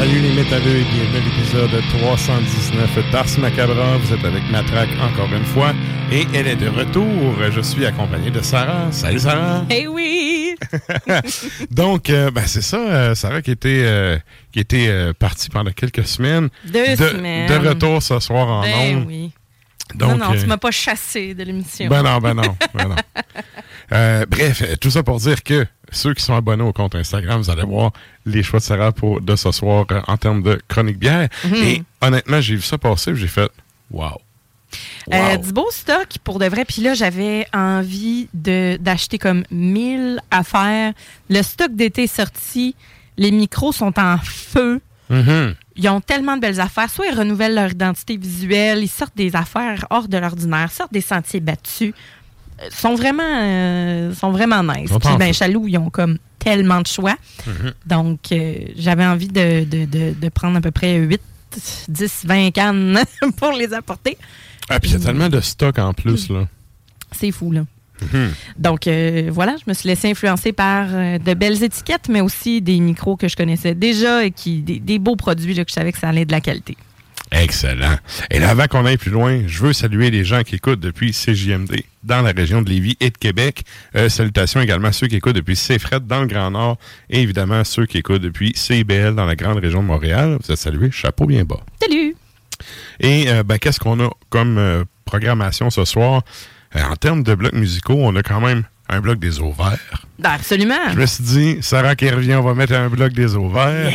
Salut les métalleux et bienvenue à l'épisode 319 d'Ars Macabra. Vous êtes avec Matraque encore une fois et elle est de retour. Je suis accompagné de Sarah. Salut Sarah! Eh oui! Donc, euh, ben, c'est ça, euh, Sarah qui était, euh, qui était partie pendant quelques semaines. Deux de, semaines. De retour ce soir en Ben ondes. oui. Donc, non, non, tu m'as pas chassé de l'émission. Ben non, ben non, ben non. Euh, bref, euh, tout ça pour dire que ceux qui sont abonnés au compte Instagram, vous allez voir les choix de Sarah pour, de ce soir euh, en termes de chronique bière. Mhm. Et honnêtement, j'ai vu ça passer et j'ai fait Wow. Euh, du beau stock pour de vrai. Puis là, j'avais envie d'acheter comme 1000 affaires. Le stock d'été est sorti. Les micros sont en feu. Mhm. Ils ont tellement de belles affaires. Soit ils renouvellent leur identité visuelle, ils sortent des affaires hors de l'ordinaire, sortent des sentiers battus. Sont vraiment, euh, sont vraiment nice. Puis en ben. Chaloux, ils ont comme tellement de choix. Mhm. Donc, euh, j'avais envie de, de- de- de prendre à peu près 8, 10, 20 cannes pour les apporter. Ah, puis il y a tellement de stock en plus, là. C'est fou, là. Mhm. Donc, euh, voilà, je me suis laissé influencer par euh, de belles étiquettes, mais aussi des micros que je connaissais déjà et qui, des, des beaux produits là, que je savais que ça allait de la qualité. Excellent. Et là, avant qu'on aille plus loin, je veux saluer les gens qui écoutent depuis CJMD dans la région de Lévis et de Québec. Euh, salutations également à ceux qui écoutent depuis CFRED dans le Grand Nord et évidemment ceux qui écoutent depuis CIBL dans la grande région de Montréal. Vous êtes salués, chapeau bien bas. Salut! Et euh, ben, qu'est-ce qu'on a comme euh, programmation ce soir? En termes de blocs musicaux, on a quand même un bloc des eaux verts. Ben, absolument! Je me suis dit, Sarah qui revient, on va mettre un bloc des eaux verts.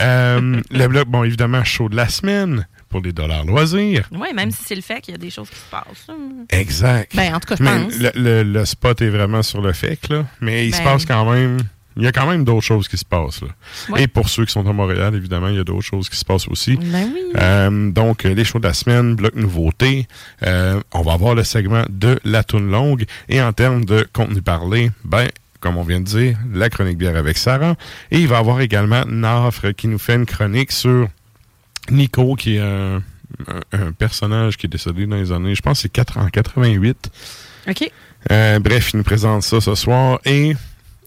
Euh, le bloc, bon, évidemment, chaud de la semaine pour les dollars loisirs. Oui, même si c'est le fait qu'il y a des choses qui se passent. Exact. Ben, en tout cas, je pense. le, le- le spot est vraiment sur le fake, là. Mais il se Ben. passe quand même. Il y a quand même d'autres choses qui se passent, là. Ouais. Et pour ceux qui sont à Montréal, évidemment, il y a d'autres choses qui se passent aussi. Ben oui. Euh, donc, les shows de la semaine, bloc nouveauté. Euh, on va avoir le segment de la toune longue. Et en termes de contenu parlé, ben, comme on vient de dire, la chronique bière avec Sarah. Et il va y avoir également Nafre qui nous fait une chronique sur Nico, qui est un, personnage qui est décédé dans les années, je pense c'est 4 en 88. OK. Euh, bref, il nous présente ça ce soir. Et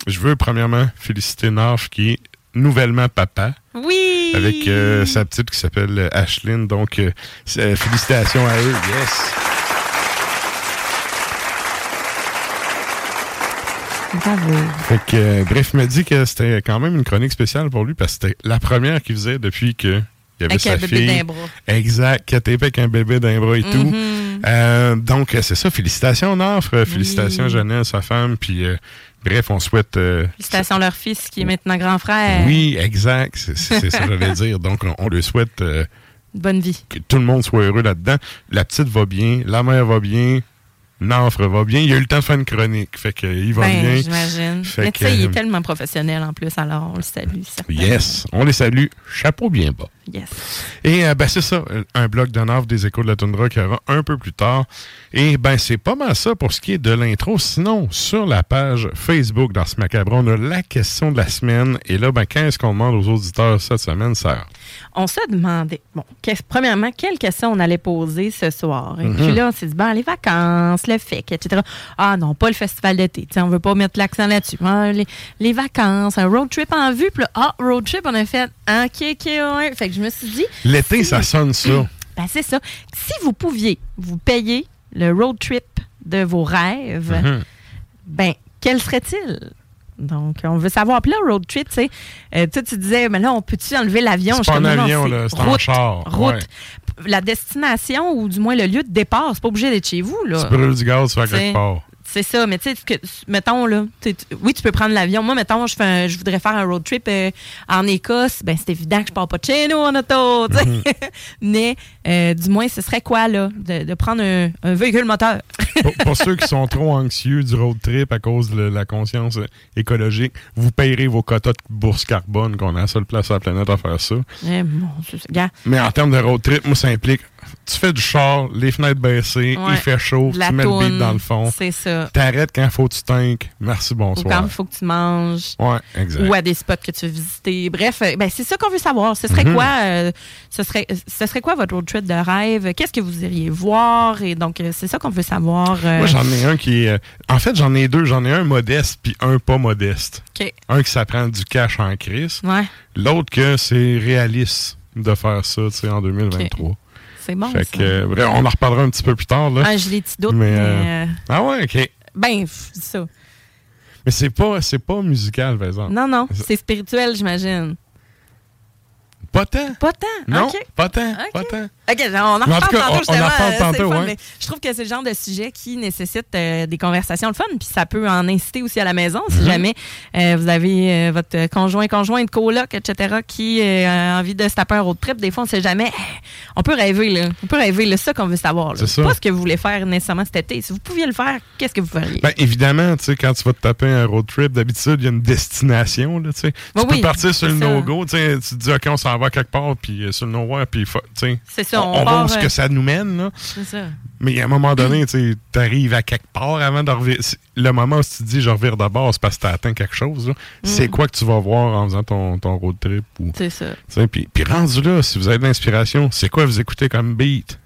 je veux premièrement féliciter Narf qui est nouvellement papa. Oui! Avec euh, sa petite qui s'appelle Ashlyn. Donc, euh, félicitations à eux. Yes! Bravo. Fait que, euh, bref, il m'a dit que c'était quand même une chronique spéciale pour lui parce que c'était la première qu'il faisait depuis que il avait Avec sa un bébé d'un bras. Exact, qui était avec un bébé d'un bras et tout. Mhm. Euh, donc, euh, c'est ça. Félicitations, Nafre. Félicitations, Jeannette, sa femme. Puis, euh, bref, on souhaite. euh, Félicitations à leur fils qui est maintenant grand frère. oui, exact. C'est ça que j'allais dire. Donc, on, on lui souhaite Bonne vie. que tout le monde soit heureux là-dedans. La petite va bien, la mère va bien, Nafre va bien. Il a eu le temps de faire une chronique. Fait que, il va Ben, bien. j'imagine. Mais tu sais, il est tellement professionnel en plus, alors on le salue. Yes, on les salue. Chapeau bien bas. Yes. Et euh, ben c'est ça, euh, un blog de Naf des échos de la toundra qui aura un peu plus tard. Et ben c'est pas mal ça pour ce qui est de l'intro. Sinon, sur la page Facebook dans ce macabre, on a la question de la semaine. Et là, ben qu'est-ce qu'on demande aux auditeurs cette semaine, Sarah? On se demandait, bon, qu'est- premièrement, quelles questions on allait poser ce soir? Mhm. Et puis là, on s'est dit, bon, les vacances, le FEC, etc. Ah non, pas le festival d'été. On veut pas mettre l'accent là-dessus. Ah, les, les vacances, un road trip en vue. Puis là, ah, road trip, on a fait, ah, OK, OK, ouais. Fait que je me suis dit, L'été, ça sonne ça. ben c'est ça. Si vous pouviez vous payer le road trip de vos rêves, Mhm. ben, quel serait-il? Donc, on veut savoir. Puis là, road trip, tu sais, euh, toi, tu disais, mais là, on peut-tu enlever l'avion? C'est pas un avion, là, c'est en char, Route. ouais. La destination, ou du moins le lieu de départ, c'est pas obligé d'être chez vous, là. Tu brûles du gaz, tu vas quelque part. C'est ça, mais tu sais, mettons, là, oui, tu peux prendre l'avion. Moi, mettons, je, fais un- je voudrais faire un road trip euh, en Écosse. Ben, c'est évident que je pars pas de chez nous en auto, tu sais. Mhm. Mais, euh, du moins, ce serait quoi, là, de, de prendre un, un véhicule moteur? pour, pour ceux qui sont trop anxieux du road trip à cause de la conscience euh, écologique, vous payerez vos quotas de bourse carbone, qu'on a la seule place sur la planète à faire ça. Eh, Mais en termes de road trip, moi, ça implique tu fais du char, les fenêtres baissées, Ouais. il fait chaud, la tu mets le beat dans le fond. C'est ça. T'arrêtes quand faut que tu tanques. Merci, Ou bonsoir. quand il faut que tu manges. Ouais, exact. ou à des spots que tu veux visiter. Bref, euh, ben, c'est ça qu'on veut savoir. Ce serait Mhm. quoi euh, ce serait ce serait quoi votre road trip de rêve? Qu'est-ce que vous iriez voir? Et donc euh, c'est ça qu'on veut savoir. euh, Moi, j'en ai un qui est. En fait, j'en ai deux. J'en ai un modeste puis un pas modeste. Un qui s'apprend du cash en crise. Ouais, L'autre que c'est réaliste de faire ça, tu sais, en 2023. C'est bon. fait ça. que, euh, bref, on en reparlera un petit peu plus tard, là. Ah, j'ai des petits doutes, Mais, mais, euh, euh, Ah ouais, ok. ben ça. Mais c'est pas, c'est pas musical, par exemple. Non non, c'est spirituel, j'imagine. Pas tant. Pas tant. Non, pas tant. Pas tant. OK, on en reparle tantôt, on- on en euh, tantôt, fun, ouais. mais je trouve que c'est le genre de sujet qui nécessite euh, des conversations le fun, puis ça peut en inciter aussi à la maison si Mhm. jamais euh, vous avez euh, votre conjoint, conjointe, coloc, etc., qui a envie de se taper un road trip. Des fois, on sait jamais. On peut rêver, là. On peut rêver, là. Ça qu'on veut savoir. C'est ça. Pas ce que vous voulez faire nécessairement cet été. Si vous pouviez le faire, qu'est-ce que vous feriez? Ben, évidemment, tu sais, quand tu vas te taper un road trip, d'habitude, il y a une destination, là, tu sais. Tu Oui, peux partir sur le no-go, tu sais. Tu te dis, OK, on s'en va quelque part, puis euh, sur le nowhere, puis, c'est ça. On, On, on va part, où ce euh, que ça nous mène, là. C'est ça. Mais à un moment donné, tu arrives à quelque part avant de revenir. Le moment où tu te dis, je revire d'abord, c'est parce que tu atteint quelque chose. C'est quoi que tu vas voir en faisant ton, ton road trip? Ou, C'est ça. puis, puis rendu là, si vous avez de l'inspiration, c'est quoi vous écoutez comme beat?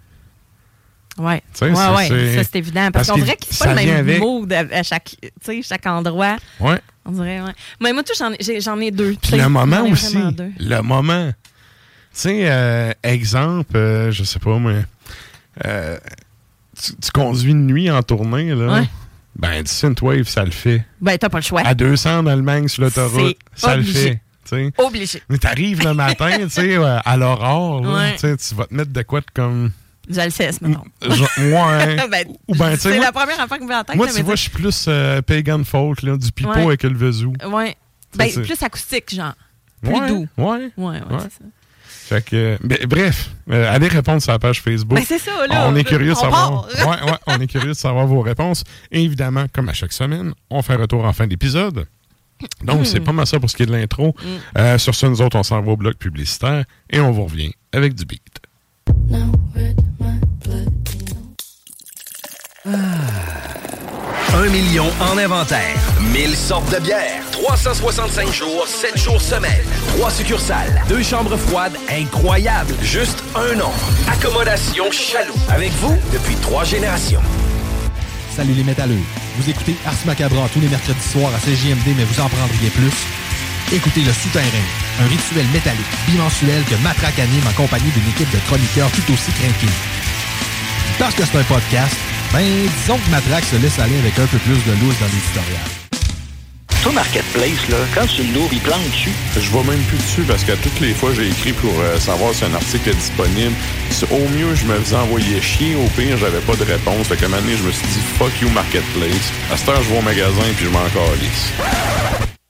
Sais, ouais, ça, ouais, c'est- ça c'est évident. Parce, parce qu'on dirait que c'est ça pas le même avec. mood à, à chaque, chaque endroit. Ouais. On dirait, ouais. Mais moi, tout, j'en ai, ai deux. Puis le moment aussi. Le moment. Tu sais, euh, exemple, euh, je sais pas, moi. euh, tu, tu conduis une nuit en tournée, là. Ouais. Ben, du synthwave, ça le fait. Ben, t'as pas le choix. À 200 en Allemagne sur l'autoroute, ça le fait. tu sais. Obligé. Mais t'arrives le matin, tu sais, à l'aurore, Ouais. tu vas te mettre de quoi de comme. Sais, mettons. Genre, ouais. Ben, Ou ben, tu sais, c'est moi- la première affaire qui me vient en tête. Moi, tu vois, je suis plus euh, pagan folk, là, du pipeau Ouais. avec le vezou. Ouais. Ben, c'est- plus acoustique, genre. Plus ouais, doux. Ouais. Ouais, ouais, Ouais. c'est ça. Fait que, ben, bref, euh, allez répondre sur la page Facebook. Ben, c'est ça, là. on est curieux de On savoir. ouais, ouais, on est curieux de savoir vos réponses. Et évidemment, comme à chaque semaine, on fait un retour en fin d'épisode. Donc, Hmm. c'est pas mal ça pour ce qui est de l'intro. Euh, sur ce, nous autres, on s'en va au bloc publicitaire et on vous revient avec du beat. Un million en inventaire. 1000 sortes de bières. 365 jours, 7 jours semaine. 3 succursales. Deux chambres froides incroyables. Juste un nom. Accommodation Chaloux. Avec vous depuis trois générations. Salut les métalleux. Vous écoutez Ars Macabra tous les mercredis soirs à CJMD, mais vous en prendriez plus. Écoutez Le Souterrain, un rituel métallique bimensuel que Matraque anime en compagnie d'une équipe de chroniqueurs tout aussi craqués. Parce que c'est un podcast, ben disons que Matraque se laisse aller avec un peu plus de loose dans l'éditorial. Toi, Marketplace, là, quand tu l'ouvres, il plante dessus. Je vois même plus dessus parce que toutes les fois, j'ai écrit pour euh, savoir si un article est disponible. Au mieux, je me faisais envoyer chier. Au pire, j'avais pas de réponse. Fait qu'à un moment donné, je me suis dit, fuck you, Marketplace. À cette heure, je vais au magasin puis je m'en calisse.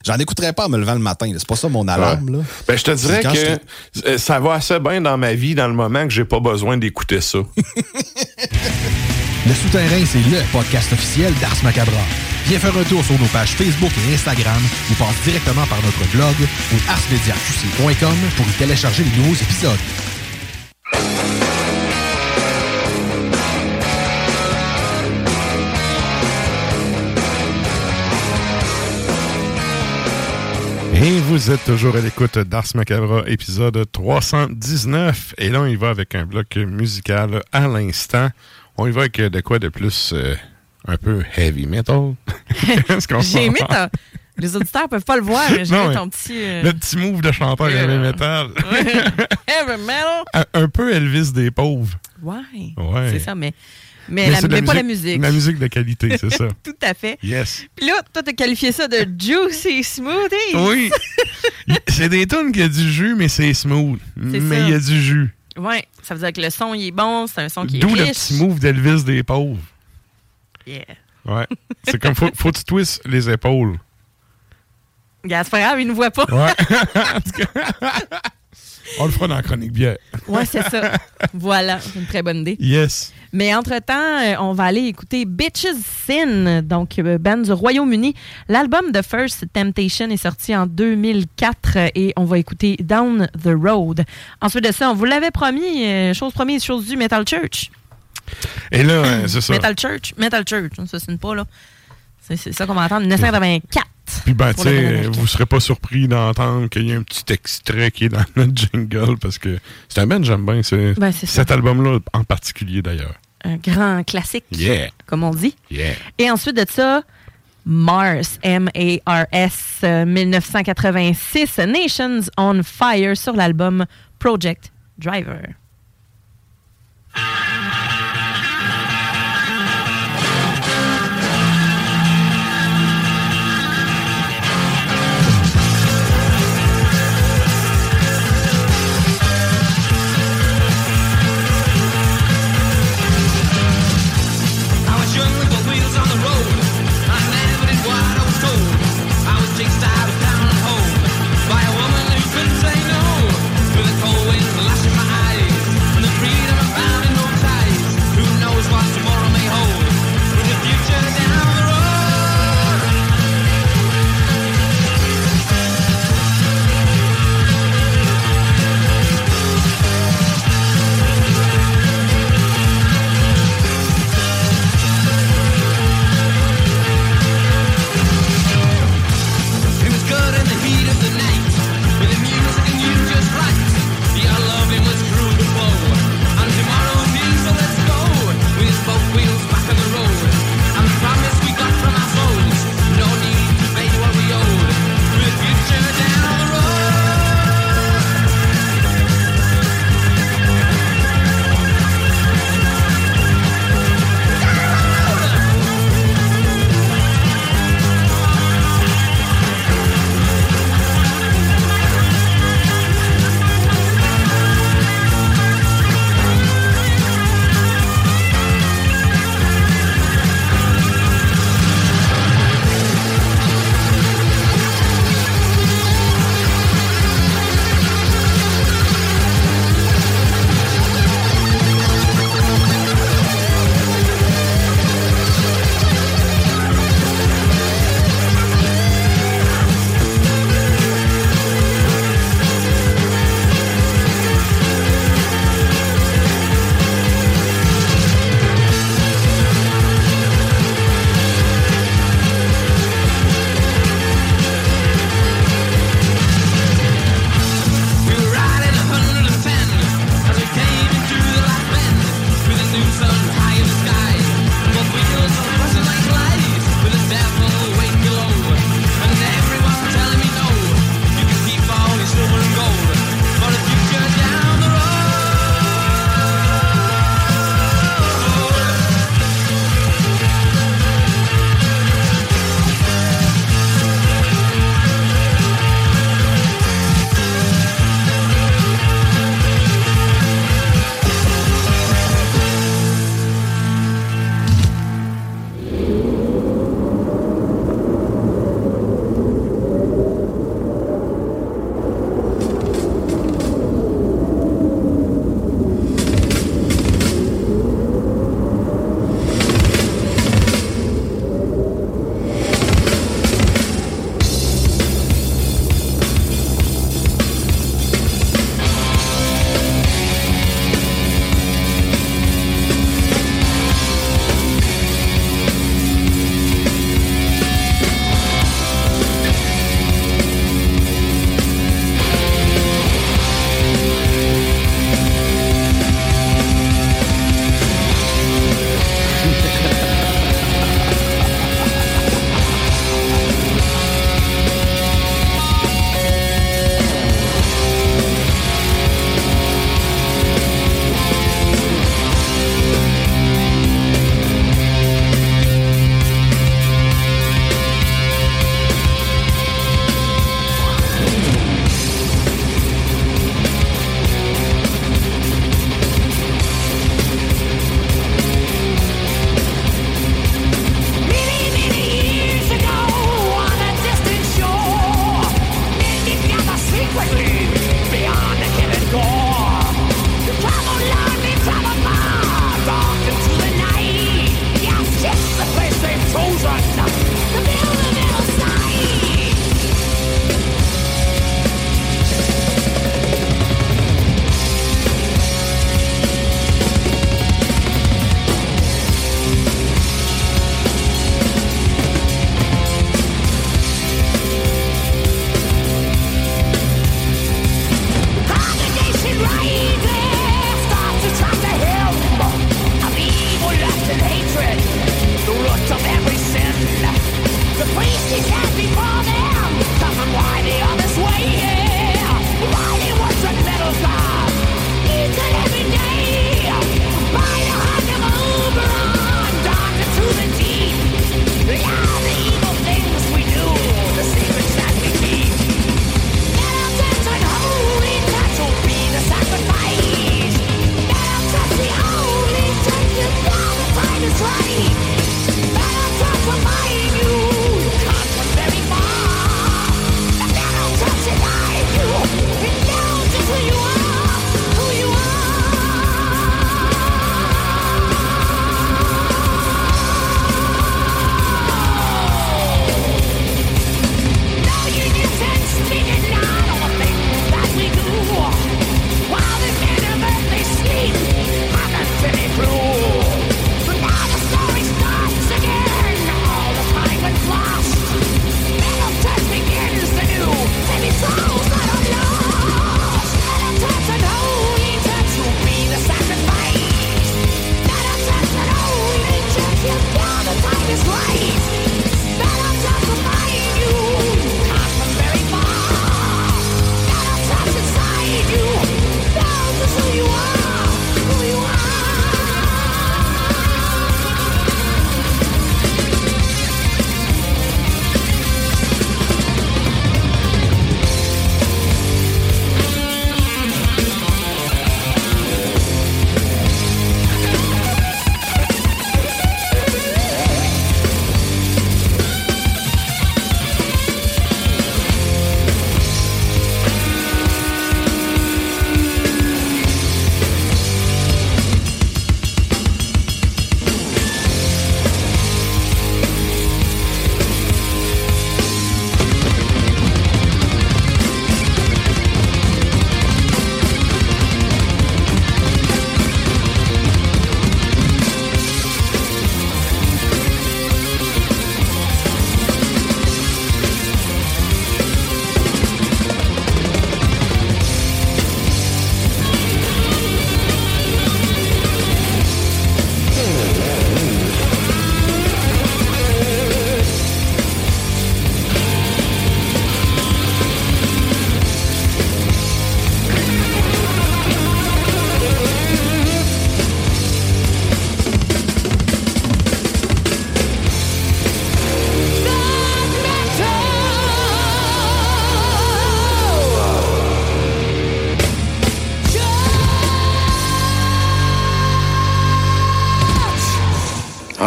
J'en écouterais pas en me levant le matin. C'est pas ça mon alarme. Là. Ben, je te dirais que euh, ça va assez bien dans ma vie dans le moment que j'ai pas besoin d'écouter ça. le Souterrain, c'est le podcast officiel d'Ars Macabra. Viens faire un tour sur nos pages Facebook et Instagram ou passe directement par notre blog ou arsmediaqc.com pour y télécharger les nouveaux épisodes. Et vous êtes toujours à l'écoute d'Ars Macabra, épisode 319. Et là, on y va avec un bloc musical à l'instant. On y va avec de quoi de plus... Euh, un peu heavy metal? J'ai aimé ta... Les auditeurs peuvent pas le voir, mais j'ai ton petit... Euh, le petit move de chanteur heavy metal. heavy metal? Un, peu Elvis des pauvres. Ouais. ouais. C'est ça, mais... Mais, la, mais pas la musique. La musique de qualité, c'est ça. Tout à fait. Yes. Puis là, toi, t'as qualifié ça de juicy smoothie. Oui. c'est des tunes qui a du jus, mais c'est smooth. Mais il y a du jus. Oui. Ça veut dire que le son, il est bon. C'est un son qui est. D'où le petit move d'Elvis des pauvres. Yeah. Ouais. C'est comme faut, faut que tu twistes les épaules. c'est pas grave, il ne voit pas. Ouais. On le fera dans la chronique bière. ouais, c'est ça. Voilà, c'est une très bonne idée. Yes. Mais entre-temps, euh, on va aller écouter Bitches Sin, donc euh, band du Royaume-Uni. L'album The First Temptation est sorti en 2004 et on va écouter Down the Road. Ensuite de ça, on vous l'avait promis, euh, chose promise, chose du Metal Church. Et là, c'est ça. Metal Church. Metal Church. Ça, c'est pas, là. C'est ça qu'on va entendre. 1984. Puis, ben, tu sais, vous serez pas surpris d'entendre qu'il y a un petit extrait qui est dans notre jingle parce que c'est un band j'aime bien. Ben, cet album-là en particulier, d'ailleurs. Un grand classique. Yeah. Comme on dit. Yeah. Et ensuite de ça, Mars, M-A-R-S, 1986, Nations on Fire sur l'album Project Driver.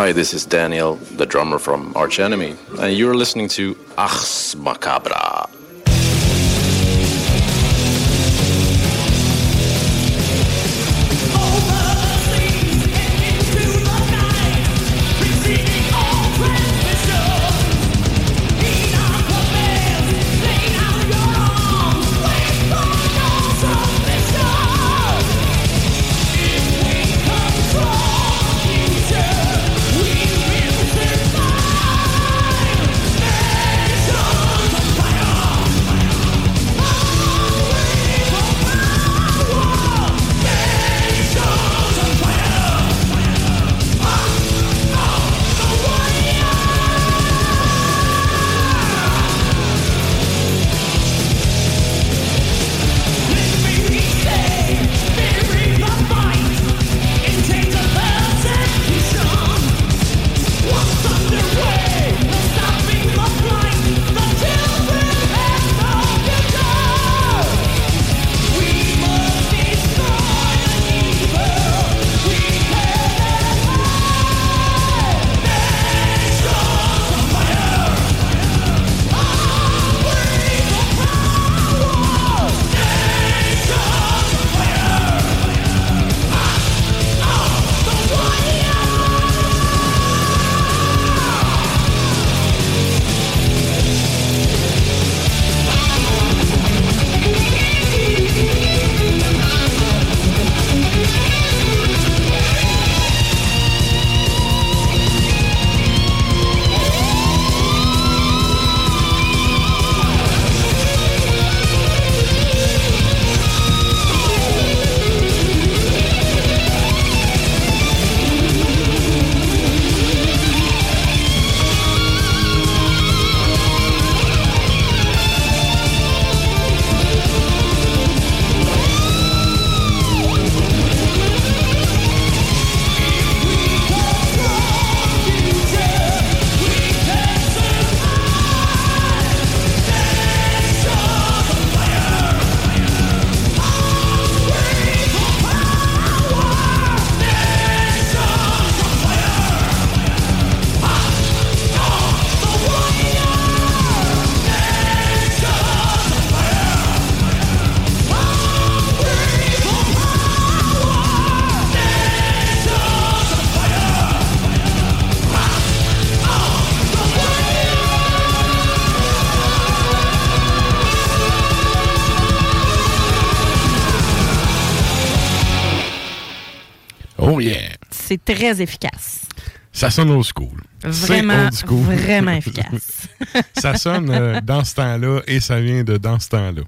Hi, this is Daniel, the drummer from Arch Enemy, and you're listening to Achs Macabra. Très efficace. Ça sonne old school. Vraiment, old school. vraiment efficace. ça sonne euh, dans ce temps-là et ça vient de dans ce temps-là.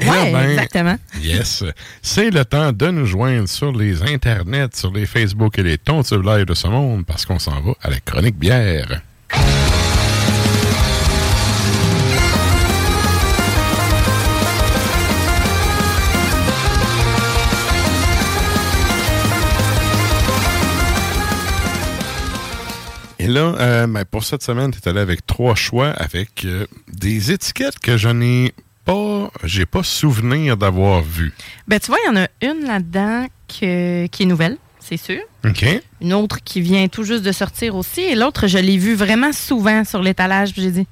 Ouais, ben, exactement. Yes. C'est le temps de nous joindre sur les internets, sur les Facebook et les tontubes live de ce monde parce qu'on s'en va à la chronique bière. Là, euh, ben, pour cette semaine, tu es allé avec trois choix avec euh, des étiquettes que je n'ai pas, j'ai pas souvenir d'avoir vues. Ben, tu vois, il y en a une là-dedans que- qui est nouvelle, c'est sûr. OK? Une autre qui vient tout juste de sortir aussi. Et l'autre, je l'ai vue vraiment souvent sur l'étalage. Puis j'ai dit,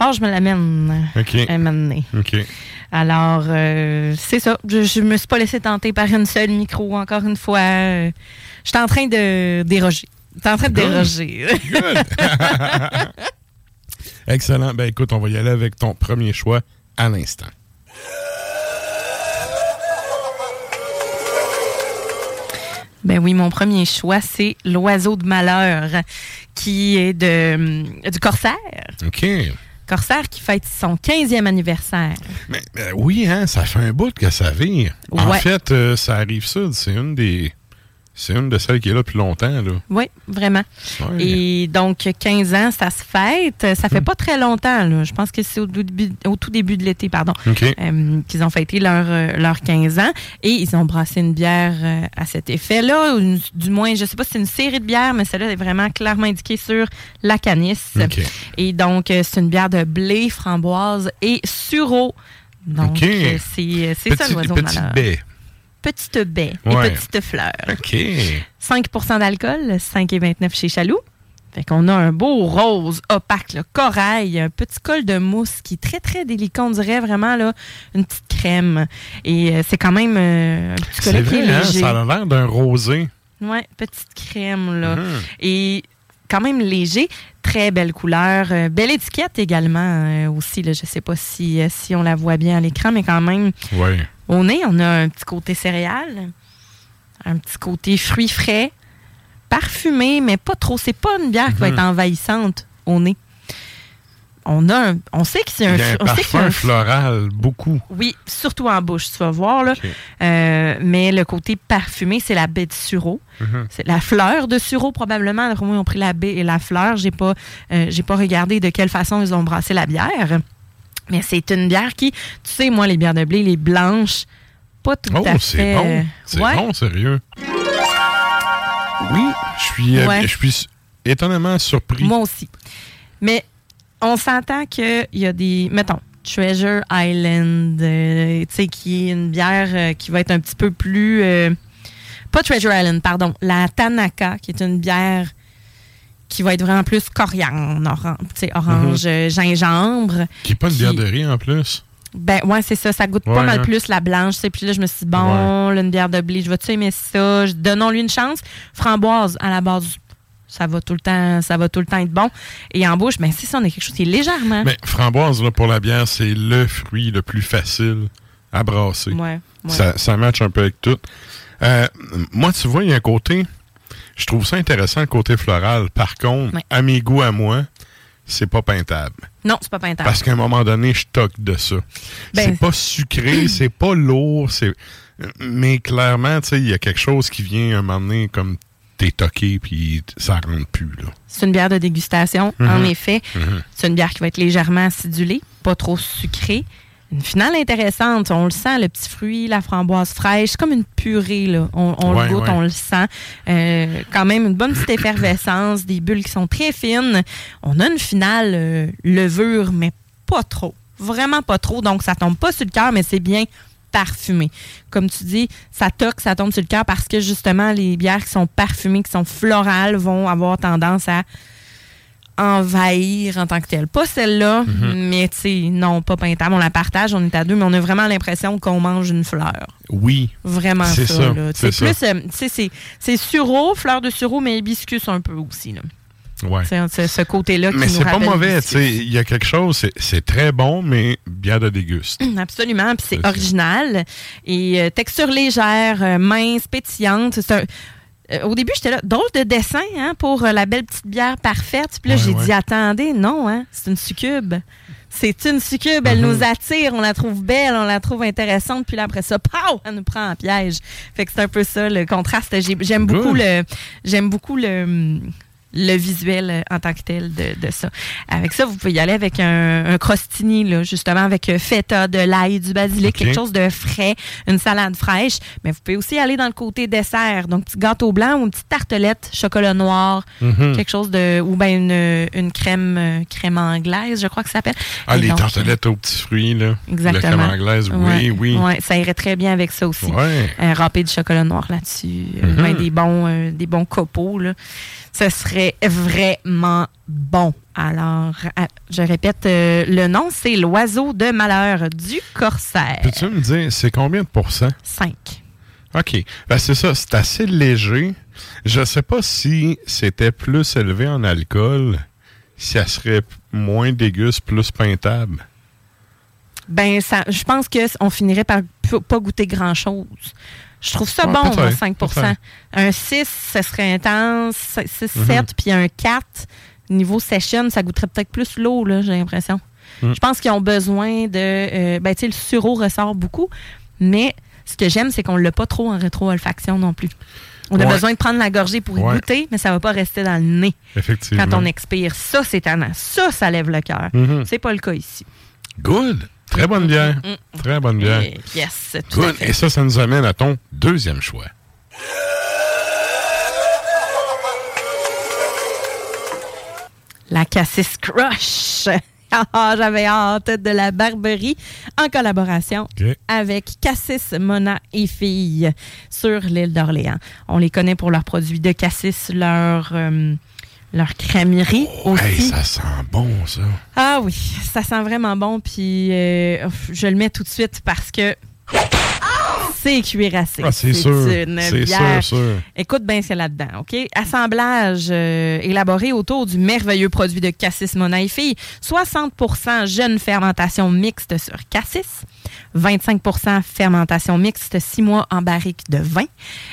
Fort, je me l'amène OK. donné. OK. Alors, euh, c'est ça. Je, je me suis pas laissé tenter par une seule micro, encore une fois. Euh, J'étais en train de déroger. J'étais en train de Good. déroger. Excellent. Ben écoute, on va y aller avec ton premier choix à l'instant. Ben oui, mon premier choix, c'est l'oiseau de malheur, qui est de, hum, du Corsaire. OK. Corsaire qui fête son 15e anniversaire. Mais, mais oui, hein, ça fait un bout que ça vire. En fait, euh, ça arrive ça. C'est une des. C'est une de celles qui est là depuis longtemps, là. Oui, vraiment. Ouais. Et donc, 15 ans, ça se fête. Ça fait pas très longtemps. là. Je pense que c'est au, tout début de l'été, pardon, euh, qu'ils ont fêté leur, euh, leur 15 ans. Et ils ont brassé une bière euh, à cet effet-là. Du moins, je sais pas si c'est une série de bières, mais celle-là est vraiment clairement indiquée sur la canisse. Et donc, c'est une bière de blé, framboise et sureau. Donc, c'est ça l'oiseau malheur. baie. Petite baie Ouais. et petite fleur. OK. 5% d'alcool, 5,29 chez Chaloux. Fait qu'on a un beau rose opaque, là, corail, un petit col de mousse qui est très, très délicat. On dirait vraiment là, une petite crème. Et euh, c'est quand même euh, un petit collet qui est hein, léger. ça a l'air d'un rosé. Ouais, petite crème, là. Mhm. Et quand même léger, très belle couleur, euh, belle étiquette également euh, aussi. Là, je sais pas si, si on la voit bien à l'écran, mais quand même, Oui. Au nez, on a un petit côté céréales, un petit côté fruits frais, parfumé, mais pas trop. C'est pas une bière qui va Mhm. être envahissante au nez. On a un- on sait que c'est un, Il y a un on sait que c'est parfum un- floral, beaucoup. oui, surtout en bouche, tu vas voir là. Euh, mais le côté parfumé, c'est la baie de sureau. Mhm. C'est la fleur de sureau probablement. Alors, ils ont pris la baie et la fleur. J'ai pas, euh, j'ai pas regardé de quelle façon ils ont brassé la bière. Mais c'est une bière qui, tu sais, moi, les bières de blé, les blanches, pas tout Oh, à c'est fait. bon. C'est Ouais. bon, sérieux. Oui, je suis, euh, Ouais. je suis étonnamment surpris. Moi aussi. Mais on s'entend qu'il y a des. Mettons, Treasure Island, euh, tu sais, qui est une bière euh, qui va être un petit peu plus. euh, pas Treasure Island, pardon. La Tanaka, qui est une bière qui va être vraiment plus coriandre, orange, tu sais, orange, euh, gingembre. Qui n'est pas une qui- bière de riz en plus. Ben ouais, c'est ça. Ça goûte pas mal hein. plus la blanche. tu sais. Puis là, je me suis dit, bon, là, une bière de blé, je vais-tu aimer ça? Donnons-lui une chance. Framboise, à la base, ça va tout le temps, ça va tout le temps être bon. Et en bouche, ben c'est ça, on a quelque chose qui est légèrement. Mais framboise, là, pour la bière, c'est le fruit le plus facile à brasser. Ouais, ouais. Ça, ça match un peu avec tout. Euh, moi, tu vois, il y a un côté. Je trouve ça intéressant, le côté floral. Par contre, à mes goûts, à moi, c'est pas peintable. Non, c'est pas peintable. Parce qu'à un moment donné, je toque de ça. Ben- c'est pas sucré, c'est pas lourd, c'est. Mais clairement, tu sais, il y a quelque chose qui vient un moment donné comme t'es toqué puis ça rentre plus, là. C'est une bière de dégustation, en effet. Mhm. C'est une bière qui va être légèrement acidulée, pas trop sucrée. Une finale intéressante, on le sent, le petit fruit, la framboise fraîche, c'est comme une purée, là. On, on Ouais, le goûte, ouais. on le sent. Euh, quand même une bonne petite effervescence, des bulles qui sont très fines. On a une finale euh, levure, mais pas trop. Vraiment pas trop, donc ça tombe pas sur le cœur, mais c'est bien parfumé. Comme tu dis, ça toque, ça tombe sur le cœur parce que justement, les bières qui sont parfumées, qui sont florales, vont avoir tendance à envahir en tant que telle. Pas celle-là, Mhm. mais tu sais, non, pas peintable. On la partage, on est à deux, mais on a vraiment l'impression qu'on mange une fleur. Oui. Vraiment C'est ça. c'est plus, euh, c'est- c'est sureau, fleur de sureau, mais hibiscus un peu aussi. là. Ouais. C'est c'est ce côté-là qui Mais c'est pas mauvais, tu sais. Il y a quelque chose, c'est- très bon, mais bière de déguste. Absolument, puis c'est original. Et euh, texture légère, euh, mince, pétillante. C'est un- au début, j'étais là, drôle de dessin hein, pour euh, la belle petite bière parfaite. Puis là, Ouais, j'ai ouais. dit, attendez, non, hein, c'est une succube. C'est une succube, elle Mhm. nous attire, on la trouve belle, on la trouve intéressante, puis là, après ça, pow, elle nous prend en piège. Fait que c'est un peu ça, le contraste. J'ai- J'aime beaucoup le j'aime beaucoup le, le visuel euh, en tant que tel de, de ça. Avec ça, vous pouvez y aller avec un, un crostini, là, justement, avec euh, feta, de l'ail, du basilic, quelque chose de frais, une salade fraîche. Mais vous pouvez aussi aller dans le côté dessert. Donc, petit gâteau blanc ou une petite tartelette, chocolat noir, Mhm. quelque chose de. ou bien une, une crème, euh, crème anglaise, je crois que ça s'appelle. Ah, Et les donc, tartelettes aux petits fruits, là. Exactement. La crème anglaise, oui, Ouais, oui. ouais, ça irait très bien avec ça aussi. Ouais. Un râpé de chocolat noir là-dessus. Mhm. ben, des, bons, euh, des bons copeaux. Là. Ce serait vraiment bon. Alors, ah, je répète, euh, le nom, c'est l'oiseau de malheur du corsaire. Peux-tu me dire, c'est combien de pourcents? 5. OK. Ben, c'est ça, c'est assez léger. Je sais pas si c'était plus élevé en alcool, si ça serait moins déguste, plus peintable. Ben, ça, je pense qu'on finirait par pas goûter grand-chose. Je trouve ça Ouais, bon, moi, peut-être, 5 peut-être. Un 6, ce serait intense. 6, Mhm. 7, puis un 4, niveau session, ça goûterait peut-être plus l'eau, là, j'ai l'impression. Mhm. Je pense qu'ils ont besoin de... euh, ben, tu sais, le sureau ressort beaucoup, mais ce que j'aime, c'est qu'on l'a pas trop en rétro-olfaction non plus. On a Ouais. besoin de prendre la gorgée pour y Ouais. goûter, mais ça va pas rester dans le nez Effectivement. quand on expire. Ça, c'est tannant. Ça, ça lève le cœur. Mhm. C'est pas le cas ici. Good. Très bonne bière. Mm, Très bonne bière. Et- Yes, tout à Good. fait. Et ça, ça nous amène à ton deuxième choix. La Cassis Crush. Ah, J'avais hâte de la Barberie en collaboration avec Cassis, Mona et Filles sur l'île d'Orléans. On les connaît pour leurs produits de Cassis, leur, euh, leur crèmerie aussi. Hey, ça sent bon, ça. Ah oui, ça sent vraiment bon. Puis euh, je le mets tout de suite parce que c'est cuirassé. Ah, c'est sûr. C'est sûr, sûr. Écoute bien, c'est là-dedans, OK? Assemblage euh, élaboré autour du merveilleux produit de Cassis Mona et Filles. 60 jeune fermentation mixte sur Cassis, 25% fermentation mixte 6 mois en barrique de vin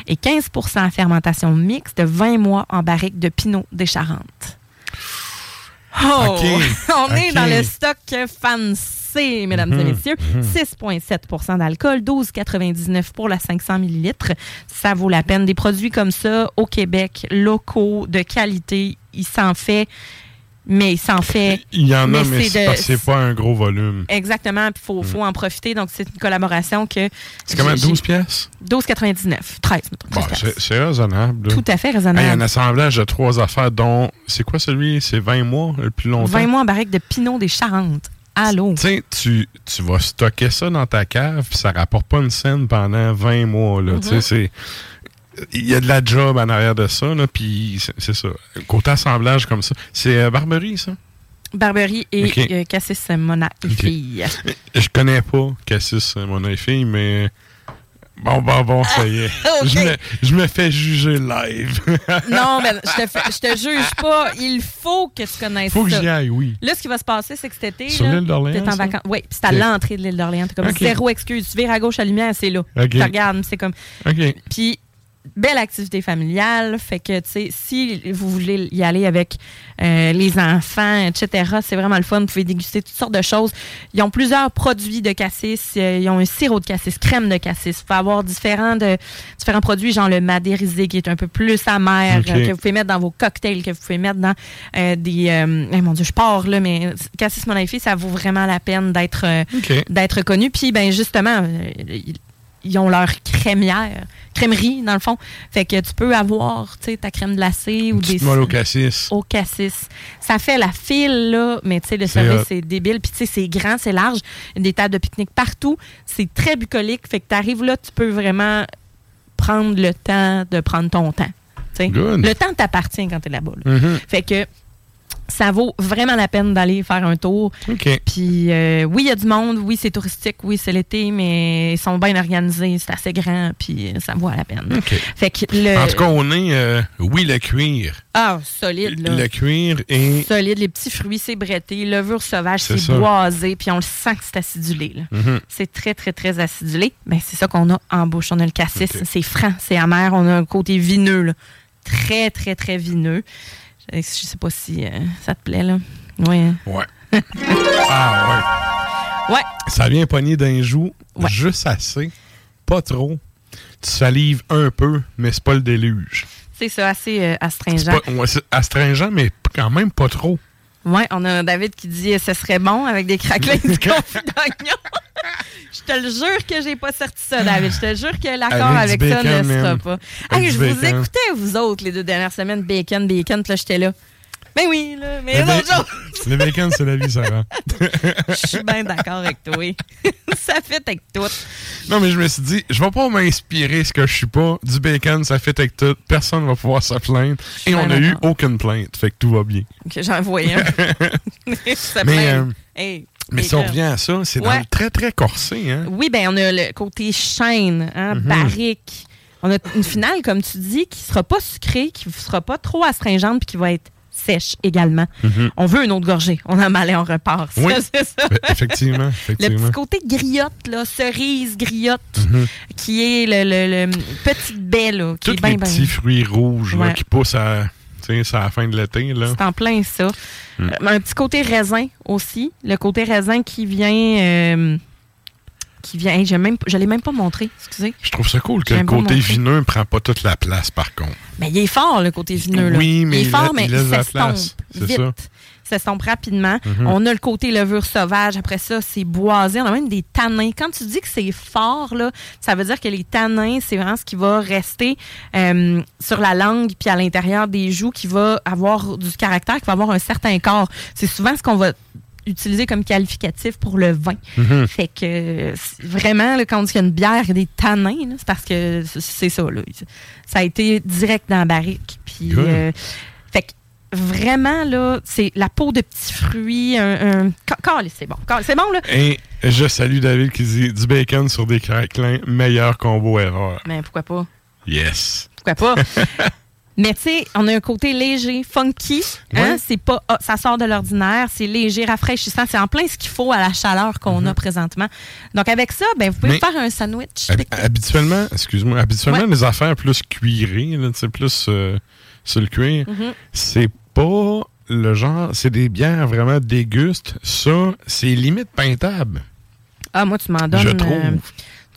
et 15% fermentation mixte 20 mois en barrique de Pinot des Charentes. Oh! On est dans le stock fancy, mesdames et Mhm. messieurs. Mhm. 6,7% d'alcool, 12,99 pour la 500 millilitres. Ça vaut la peine. Des produits comme ça, au Québec, locaux, de qualité, il s'en fait, mais il s'en fait. Il y en a, Mais c'est de- pas un gros volume. Exactement, il faut, faut en profiter. Donc, c'est une collaboration que. Mm. C'est quand même j'ai- 12 pièces. 12,99. 13, mettons. Bon, 13 c'est raisonnable. Tout à fait Hey, raisonnable. un assemblage de trois affaires, dont. C'est quoi celui C'est 20 mois le plus longtemps? 20 mois en barrique de Pinot des Charentes. Allô? Tu sais, tu, tu vas stocker ça dans ta cave, puis ça rapporte pas une scène pendant 20 mois. Là, Tu sais, Mhm. c'est. Il y a de la job en arrière de ça, là, puis c'est- ça. Côté assemblage comme ça. C'est euh, Barberie, ça? Barberie et euh, Cassis Mona et OK. Filles. Je connais pas Cassis, euh, mon fille, mais. Bon, bon, bon, ça y est. Je, me, je me fais juger live. Non, mais je te, fais- je te juge pas. Il faut que tu connaisses Faut que ça. j'y aille, oui. Là, ce qui va se passer, c'est que cet été. Sur l'île d'Orléans, T'es en vacances. Oui, puis c'est à l'entrée de l'île d'Orléans. T'as comme zéro excuse. Tu vires à gauche à lumière, c'est là. Tu regardes, c'est comme. OK. Puis, belle activité familiale. Fait que, tu sais, si vous voulez y aller avec euh, les enfants, etc., c'est vraiment le fun. Vous pouvez déguster toutes sortes de choses. Ils ont plusieurs produits de cassis. Euh, Ils ont un sirop de cassis, crème de cassis. Vous pouvez avoir différents, de, différents produits, genre le madérisé, qui est un peu plus amer, euh, que vous pouvez mettre dans vos cocktails, que vous pouvez mettre dans euh, des... eh, mon Dieu, je pars, là, mais cassis Monaïfi, ça vaut vraiment la peine d'être connu. Puis, ben justement, ils- ont leur crémière, crèmerie, dans le fond. Fait que tu peux avoir, tu sais, ta crème glacée ou des... Petite molle au cassis. Au cassis. Ça fait la file, là, mais tu sais, le service, c'est débile. Puis, tu sais, c'est grand, c'est large. Des tables de pique-nique partout. C'est très bucolique. Fait que tu arrives là, tu peux vraiment prendre le temps de prendre ton temps. Le temps t'appartient quand tu es là-bas. là. Mhm. Fait que ça vaut vraiment la peine d'aller faire un tour. Puis euh, oui, il y a du monde, oui, c'est touristique, oui, c'est l'été, mais ils sont bien organisés, c'est assez grand, puis ça vaut la peine. OK. Fait que le... En tout cas, on est, euh, oui, le cuir. Ah, solide, là. Le cuir et. Solide, les petits fruits, c'est bretté, levure sauvage, C'est boisé, puis on le sent que c'est acidulé. là. Mhm. C'est très, très, très acidulé. Ben, c'est ça qu'on a en bouche. On a le cassis, c'est franc, c'est amer. On a un côté vineux, là. très, très, très vineux. Je sais pas si euh, ça te plaît, là. Oui. hein. Ouais. ah, Ouais. ouais. Ça vient pogner d'un joue Ouais. juste assez, pas trop. Tu salives un peu, mais c'est pas le déluge. C'est ça, assez euh, astringent. pas- ouais, c'est astringent, mais quand même pas trop. Ouais, on a David qui dit ce serait bon avec des craquelins du confit. Je te le jure que j'ai pas sorti ça, David. Je te jure que l'accord Avec ça ne sera pas. Hey, je vous écoutais, vous autres, les deux dernières semaines, bacon, bacon, puis là, j'étais là. Ben oui, là, mais Le, non, ba- le bacon, c'est la vie, Sarah. je suis bien d'accord avec toi. ça fait avec tout. non, mais je me suis dit, je vais pas m'inspirer ce que je suis pas. Du bacon, ça fait avec tout. Personne va pouvoir se plaindre. Et on bien a eu aucune plainte. Fait que tout va bien. Que j'en voyais un. Ça Mais, euh, Hey, Mais si on revient à ça, c'est dans Ouais. le très, très corsé, hein? Oui, ben on a le côté chaîne, hein, Mhm. barrique. On a une finale, comme tu dis, qui sera pas sucrée, qui sera pas trop astringente, puis qui va être sèche également. On veut une autre gorgée. On a mal et on repart. Ça, Mhm. Oui. c'est ça. Ben, effectivement, Le petit côté griotte, là, cerise griotte, Mhm. qui est le, le- le petite baie, là, qui Tous est les petits fruits rouges là, qui poussent à, c'est à la fin de l'été. C'est en plein ça. Mm. Euh, un petit côté raisin aussi. Le côté raisin qui vient. euh, qui vient. hey, même, je l'ai même pas montré, excusez. Je trouve ça cool que le côté vineux ne prend pas toute la place, par contre. Mais il est fort, le côté vineux. Là. Oui, mais il est il fort, la- mais il s'estompe vite. ça. S'estompe rapidement. Mhm. On a le côté levure sauvage. Après ça, c'est boisé. On a même des tanins. Quand tu dis que c'est fort, là, ça veut dire que les tanins, c'est vraiment ce qui va rester euh, sur la langue puis à l'intérieur des joues, qui va avoir du caractère, qui va avoir un certain corps. C'est souvent ce qu'on va utiliser comme qualificatif pour le vin. Mhm. Fait que vraiment, là, quand on dit qu'il y a une bière et des tanins, c'est parce que c'est ça. Là. Ça a été direct dans la barrique. Puis, euh, fait que vraiment, là, c'est la peau de petits fruits, un. c'est bon. C'est bon, là? Et je salue David qui dit du bacon sur des craquelins, meilleur combo erreur. Mais pourquoi pas? Yes. Pourquoi pas? Mais tu sais, on a un côté léger, funky. Hein? C'est pas, ah, ça sort de l'ordinaire, c'est léger, rafraîchissant. C'est en plein ce qu'il faut à la chaleur qu'on a présentement. Donc avec ça, ben, vous pouvez. Mais- faire un sandwich. Hab- habituellement, excuse-moi, habituellement, Ouais. les affaires plus cuirées, là, plus euh, sur le cuir, Mhm. c'est pas le genre, c'est des bières vraiment dégustes. Ça, c'est limite peintable. Ah, moi, tu m'en donnes. Je euh, trouve.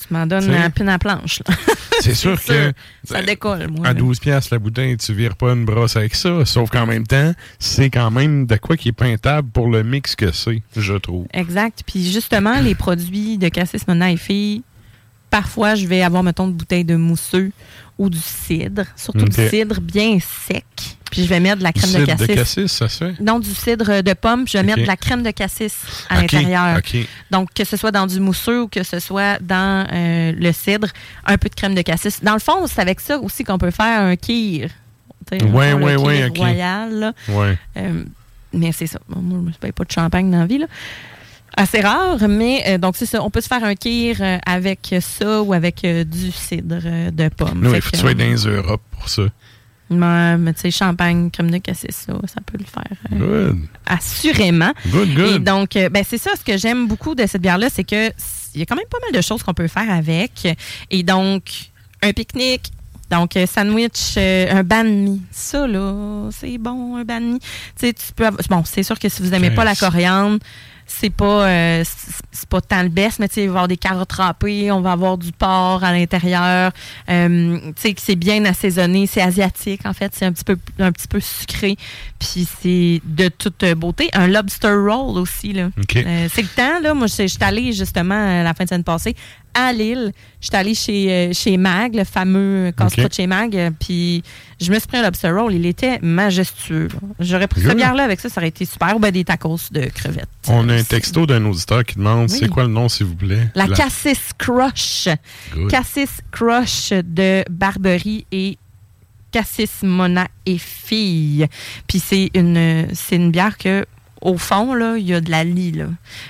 Tu m'en donnes un pin à planche. là. C'est sûr que Ça décolle, moi. à là. 12 pièces la bouteille, tu vires pas une brosse avec ça. Sauf qu'en même temps, c'est quand même de quoi qui est peintable pour le mix que c'est, je trouve. Exact. Puis justement, les produits de Cassis Mona et parfois, je vais avoir, mettons, une bouteille de mousseux ou du cidre. Surtout du cidre bien sec. Puis je vais mettre de la crème de Cidre cassis. de cassis, ça se fait? Non, du cidre de pomme, je vais mettre de la crème de cassis à l'intérieur. Donc, que ce soit dans du mousseux ou que ce soit dans euh, le cidre, un peu de crème de cassis. Dans le fond, c'est avec ça aussi qu'on peut faire un kir. Ouais, kir ok. royal. là. Ouais. Euh, mais c'est ça. Moi, je me paye pas de champagne dans la vie. Là. Assez rare, mais euh, donc c'est ça. On peut se faire un kir euh, avec ça ou avec euh, du cidre de pomme. Il faut que tu sois dans les Europes pour ça. ouais, mais tu sais, champagne, crème de cassis, ça, ça peut le faire. Good. assurément. Good, Et good. donc, euh, ben, c'est ça, ce que j'aime beaucoup de cette bière-là, c'est que s- il y a quand même pas mal de choses qu'on peut faire avec. Et donc, un pique-nique, donc euh, sandwich, euh, un banh mi. Ça, là, c'est bon, un banh mi. Tu sais, tu peux avoir- Bon, c'est sûr que si vous n'aimez pas la coriandre, c'est pas euh, c'est pas tant le best, mais tu sais, il va y avoir des carottes râpées, on va avoir du porc à l'intérieur. Euh, tu sais, que c'est bien assaisonné, c'est asiatique en fait, c'est un petit peu un petit peu sucré, puis c'est de toute beauté. Un lobster roll aussi là. Euh, c'est le temps là. Moi, je suis allée justement la fin de semaine passée à Lille. Je suis allée chez euh, chez Mag, le fameux casse-croûte OK. chez Mag, euh, puis je me suis pris un lobster roll. Il était majestueux. J'aurais pris cette bière là avec ça, ça aurait été super. Ou ben des tacos de crevettes. On a un texto d'un auditeur qui demande Oui. c'est quoi le nom, s'il vous plaît? La, Cassis Crush. Good. Cassis Crush de Barberie et cassis, mona et fille. Puis c'est une, c'est une bière que au fond, là, il y a de la lie, là.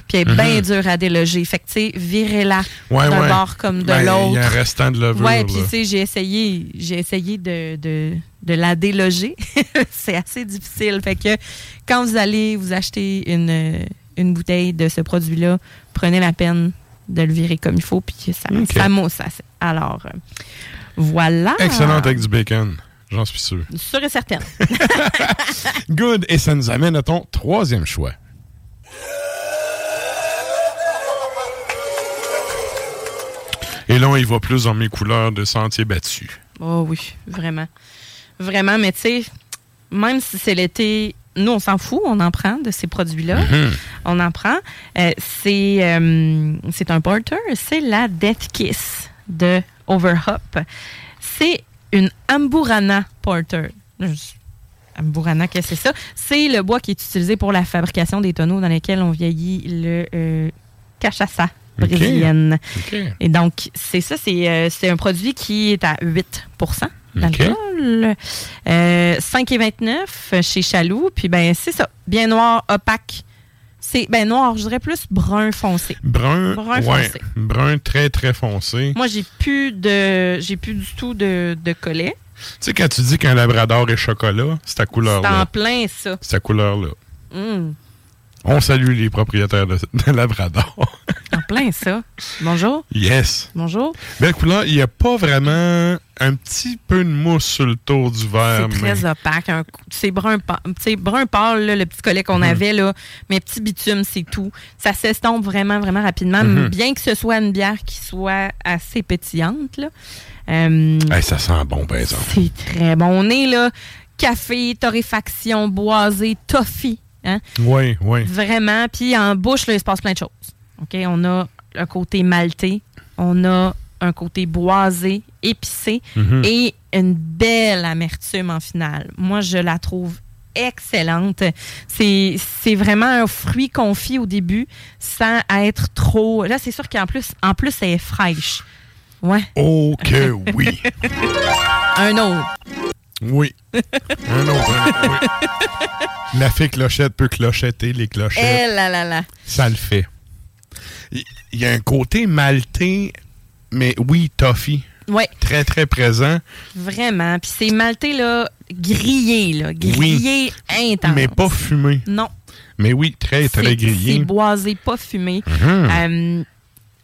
Puis elle est bien dure à déloger. Fait que, tu sais, virez-la Ouais, d'un ouais. bord comme de Ben, Il y a un l'autre. restant de levure. Ouais, puis tu sais, j'ai essayé, j'ai essayé de, de, de la déloger. c'est assez difficile. Fait que quand vous allez vous acheter une, une bouteille de ce produit-là, prenez la peine de le virer comme il faut, puis ça, ça mousse. ça- Alors, euh, voilà. Excellente avec du bacon. J'en suis sûr. Sûr et certain. Good. Et ça nous amène à ton troisième choix. Et là, on y va plus dans mes couleurs de sentier battu. Oh oui, vraiment. Vraiment, mais tu sais, même si c'est l'été, nous, on s'en fout, on en prend de ces produits-là. Mhm. On en prend. Euh, c'est euh, c'est un porter, c'est la Death Kiss de Overhop. C'est une Amburana Porter. Amburana, qu'est-ce que c'est ça? C'est le bois qui est utilisé pour la fabrication des tonneaux dans lesquels on vieillit le euh, cachaça brésilienne. Et donc, c'est ça, c'est euh, c'est un produit qui est à 8% d'alcool. Euh, 5,29 chez Chaloux. Puis, ben, c'est ça. Bien noir, opaque. C'est, ben, noir, je dirais plus brun foncé. Brun, Brun ouais, foncé. brun très, très foncé. Moi, j'ai plus de, j'ai plus du tout de, de collet. Tu sais, quand tu dis qu'un labrador est chocolat, c'est ta C'est en plein, ça. C'est ta couleur-là. Hum, On salue les propriétaires de, de labrador. Plein, ça. Bonjour. yes. Bonjour. Belle couleur. Il n'y a pas vraiment un petit peu de mousse sur le tour du verre. C'est mais- très opaque. C'est brun, brun pâle, là, le petit collet qu'on avait, là, mais petit bitume, c'est tout. Ça s'estompe vraiment, vraiment rapidement, Mhm. bien que ce soit une bière qui soit assez pétillante. Là. Euh, Hey, ça sent bon, par exemple. c'est très bon. On est là, café, torréfaction, boisé, toffee. Hein? Oui, oui. Vraiment. Puis en bouche, là, il se passe plein de choses. OK? On a un côté maltais, on a un côté boisé, épicé Mhm. et une belle amertume en finale. Moi, je la trouve excellente. C'est vraiment un fruit confit au début sans être trop... Là, c'est sûr qu'en plus, en plus, elle est fraîche. Ouais. Oh que oui. Un autre. Oui. Un autre. un- oui. La fée clochette peut clochetter les clochettes. Eh là là là. Ça le fait. Il y a un côté maltais, mais oui, toffee. Ouais, Très, très présent, vraiment. Puis c'est maltais, là, grillé, là. Grillé intense. mais pas fumé. Non. Mais oui, très, très grillé. C'est boisé, pas fumé. Mhm. Euh,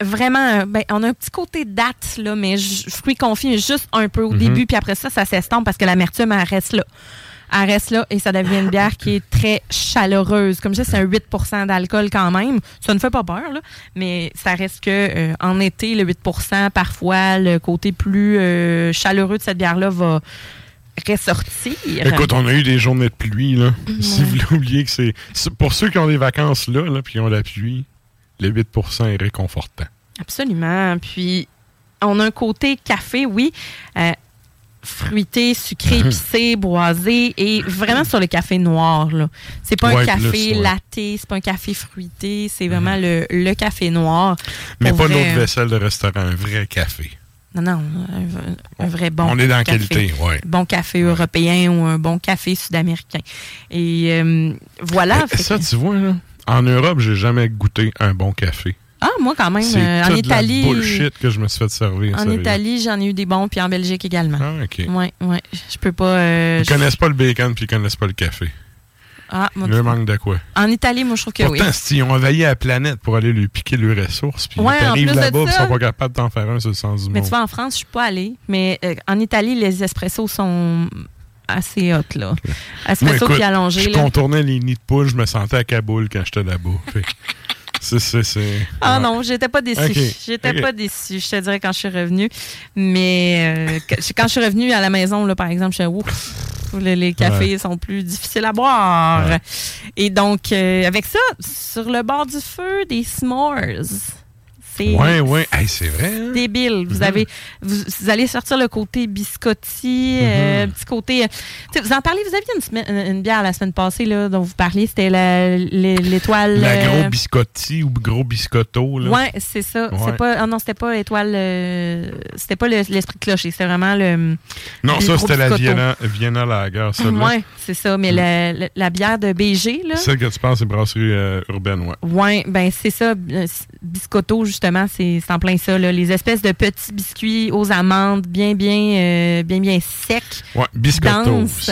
vraiment, ben, on a un petit côté date, là, mais fruits confits, juste un peu au Mhm. début, puis après ça, ça s'estompe parce que l'amertume, elle reste là. Elle reste là et ça devient une bière qui est très chaleureuse. Comme je dis, c'est un 8% d'alcool quand même. Ça ne fait pas peur, là, mais ça reste que euh, en été, le 8% parfois, le côté plus euh, chaleureux de cette bière-là va ressortir. Écoute, on a eu des journées de pluie, là. Si vous l'oubliez que c'est... Pour ceux qui ont des vacances là, là puis qui ont la pluie, le 8% est réconfortant. Absolument. Puis, on a un côté café, oui, euh, fruité, sucré, Mhm. épicé, boisé, et vraiment sur le café noir. là. C'est pas Ouais, un café plus, ouais. Mhm. latte, c'est pas un café fruité, c'est vraiment le, le café noir. Mais pas vrai. l'autre vaisselle de restaurant, un vrai café. Non, non, un, un vrai bon On est dans la café. qualité, ouais. Bon café européen ou un bon café sud-américain. Et euh, voilà. Eh, ça, que- tu vois, là, en Europe, j'ai jamais goûté un bon café. Ah, moi quand même, C'est euh, en Italie. la bullshit que je me suis fait servir. En sérieux. Italie, j'en ai eu des bons, puis en Belgique également. Ah, OK. Ouais, ouais. Je peux pas. euh, Ils je- connaissent pas le bacon puis ils connaissent pas le café. Ah, moi, Il leur manque de quoi? En Italie, moi, je trouve que oui. Pourtant, si ils ont envahi la planète pour aller lui piquer leurs ressources, puis Ouais, ils en arrivent là-bas, ils sont pas capables d'en faire un sur le sens du Mais monde. tu vois, en France, je suis pas allée. Mais euh, en Italie, les espressos sont assez hot, là. Espresso puis allongé, je là. contournais les nids de poules, je me sentais à Kaboul quand j'étais là-bas. Ah non, j'étais pas déçue. J'étais pas déçue, je te dirais, quand je suis revenue. Mais euh, quand je suis revenue à la maison, là, par exemple, je suis ouf, les, les cafés sont plus difficiles à boire. Et donc, euh, avec ça, sur le bord du feu, des s'mores. C'est Ouais, ouais. Hey, c'est vrai. hein? débile. Vous Mhm. avez, vous, vous allez sortir le côté biscotti, euh, Mhm. petit côté. euh, vous en parlez. Vous aviez une, semaine- une- une bière la semaine passée là, dont vous parliez. C'était l'étoile. La euh, gros biscotti ou gros biscotto, là. Ouais, c'est ça. Ouais. C'est pas. ah non, c'était pas l'étoile. euh, c'était pas le- l'esprit de clocher. C'était vraiment le. Non, le ça, c'était la. Vienna, Vienna Lager, celle-là. Ouais, c'est ça. Mais la, la- la bière de BG là. Celle que tu penses, c'est brasserie urbaine, ouais. Ouais, ben c'est ça. Biscotto, justement, c'est c'est en plein ça. Là. Les espèces de petits biscuits aux amandes, bien, bien, euh, bien, bien secs. Ouais, denses.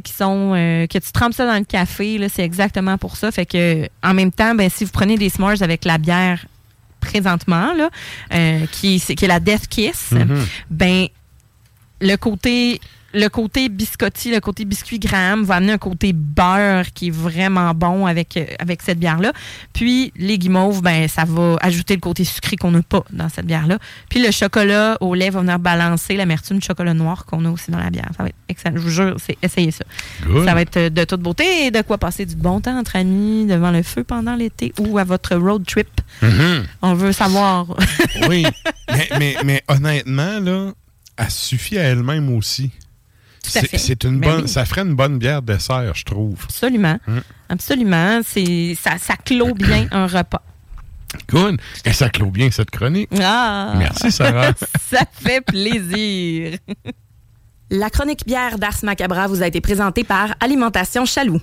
qui sont euh, que tu trempes ça dans le café, là, c'est exactement pour ça. Fait que en même temps, ben si vous prenez des s'mores avec la bière présentement là, euh, qui, est la Death Kiss, Mhm. ben le côté le côté biscotti, le côté biscuit Graham va amener un côté beurre qui est vraiment bon avec, euh, avec cette bière-là. Puis les guimauves, ben, ça va ajouter le côté sucré qu'on n'a pas dans cette bière-là. Puis le chocolat au lait va venir balancer l'amertume chocolat noir qu'on a aussi dans la bière. Ça va être excellent. Je vous jure, c'est essayez ça. Good. Ça va être euh, de toute beauté et de quoi passer du bon temps entre amis devant le feu pendant l'été ou à votre road trip. Mhm. On veut savoir. Oui. mais, mais, mais honnêtement, là, elle suffit à elle-même aussi. Tout à C'est- fait. C'est une Ben bonne, oui. ça ferait une bonne bière dessert, je trouve. Absolument. Hum. Absolument. C'est, ça, ça clôt bien un repas. Good. Et ça clôt bien cette chronique. Ah! Merci, Sarah. ça fait plaisir. La chronique bière d'Ars Macabra vous a été présentée par Alimentation Chaloux.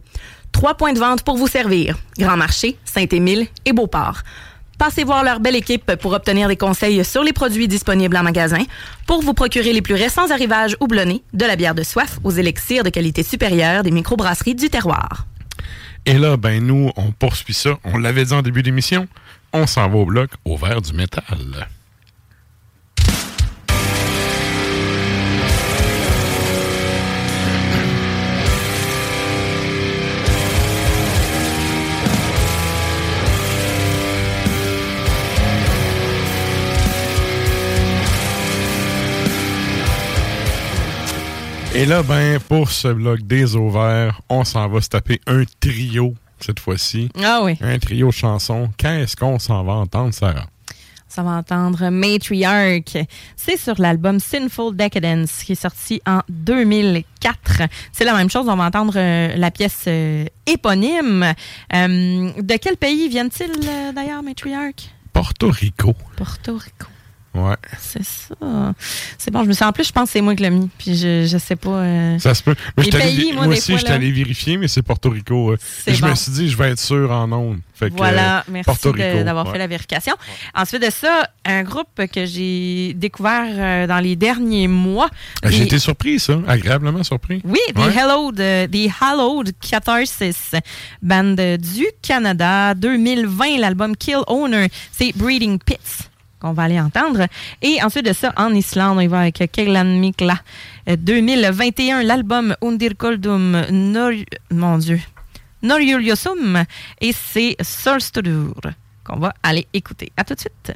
Trois points de vente pour vous servir. Grand Marché, Saint-Émile et Beauport. Passez voir leur belle équipe pour obtenir des conseils sur les produits disponibles en magasin, pour vous procurer les plus récents arrivages houblonnés, de la bière de soif aux élixirs de qualité supérieure des microbrasseries du terroir. Et là, ben nous, on poursuit ça. On l'avait dit en début d'émission. On s'en va au bloc au vert du métal. Et là, ben, pour ce bloc des verts, on s'en va se taper un trio cette fois-ci. Ah oui. Un trio de chansons. Qu'est-ce qu'on s'en va entendre, Sarah? Ça va entendre Matriarch. C'est sur l'album Sinful Decadence qui est sorti en 2004. C'est la même chose. On va entendre euh, la pièce euh, éponyme. Euh, de quel pays viennent-ils d'ailleurs, Matriarch? Porto Rico. Porto Rico. Ouais. C'est ça. C'est bon, je me sens en plus, je pense que c'est moi qui l'ai mis. Puis je, je sais pas. euh, Ça se peut. Moi, pays, vi- moi, moi aussi, fois, j'étais là. allé vérifier, mais c'est Porto Rico. euh. Et je me suis dit, je vais être sûr en ondes. Fait que, Voilà, euh, merci Porto Rico. d'avoir ouais. fait la vérification. Ensuite de ça, un groupe que j'ai découvert euh, dans les derniers mois. Euh, J'ai Et- été surpris, ça. Agréablement surpris. Oui, The Ouais. Hallowed, The Hallowed Catharsis, band du Canada, 2020, l'album Kill Owner, c'est Breeding Pits qu'on va aller entendre. Et ensuite de ça, en Islande, on y va avec Keglan Mikla, euh, 2021, l'album Undir Koldum Nor... Mon Dieu. Et c'est Solstodur qu'on va aller écouter. À tout de suite.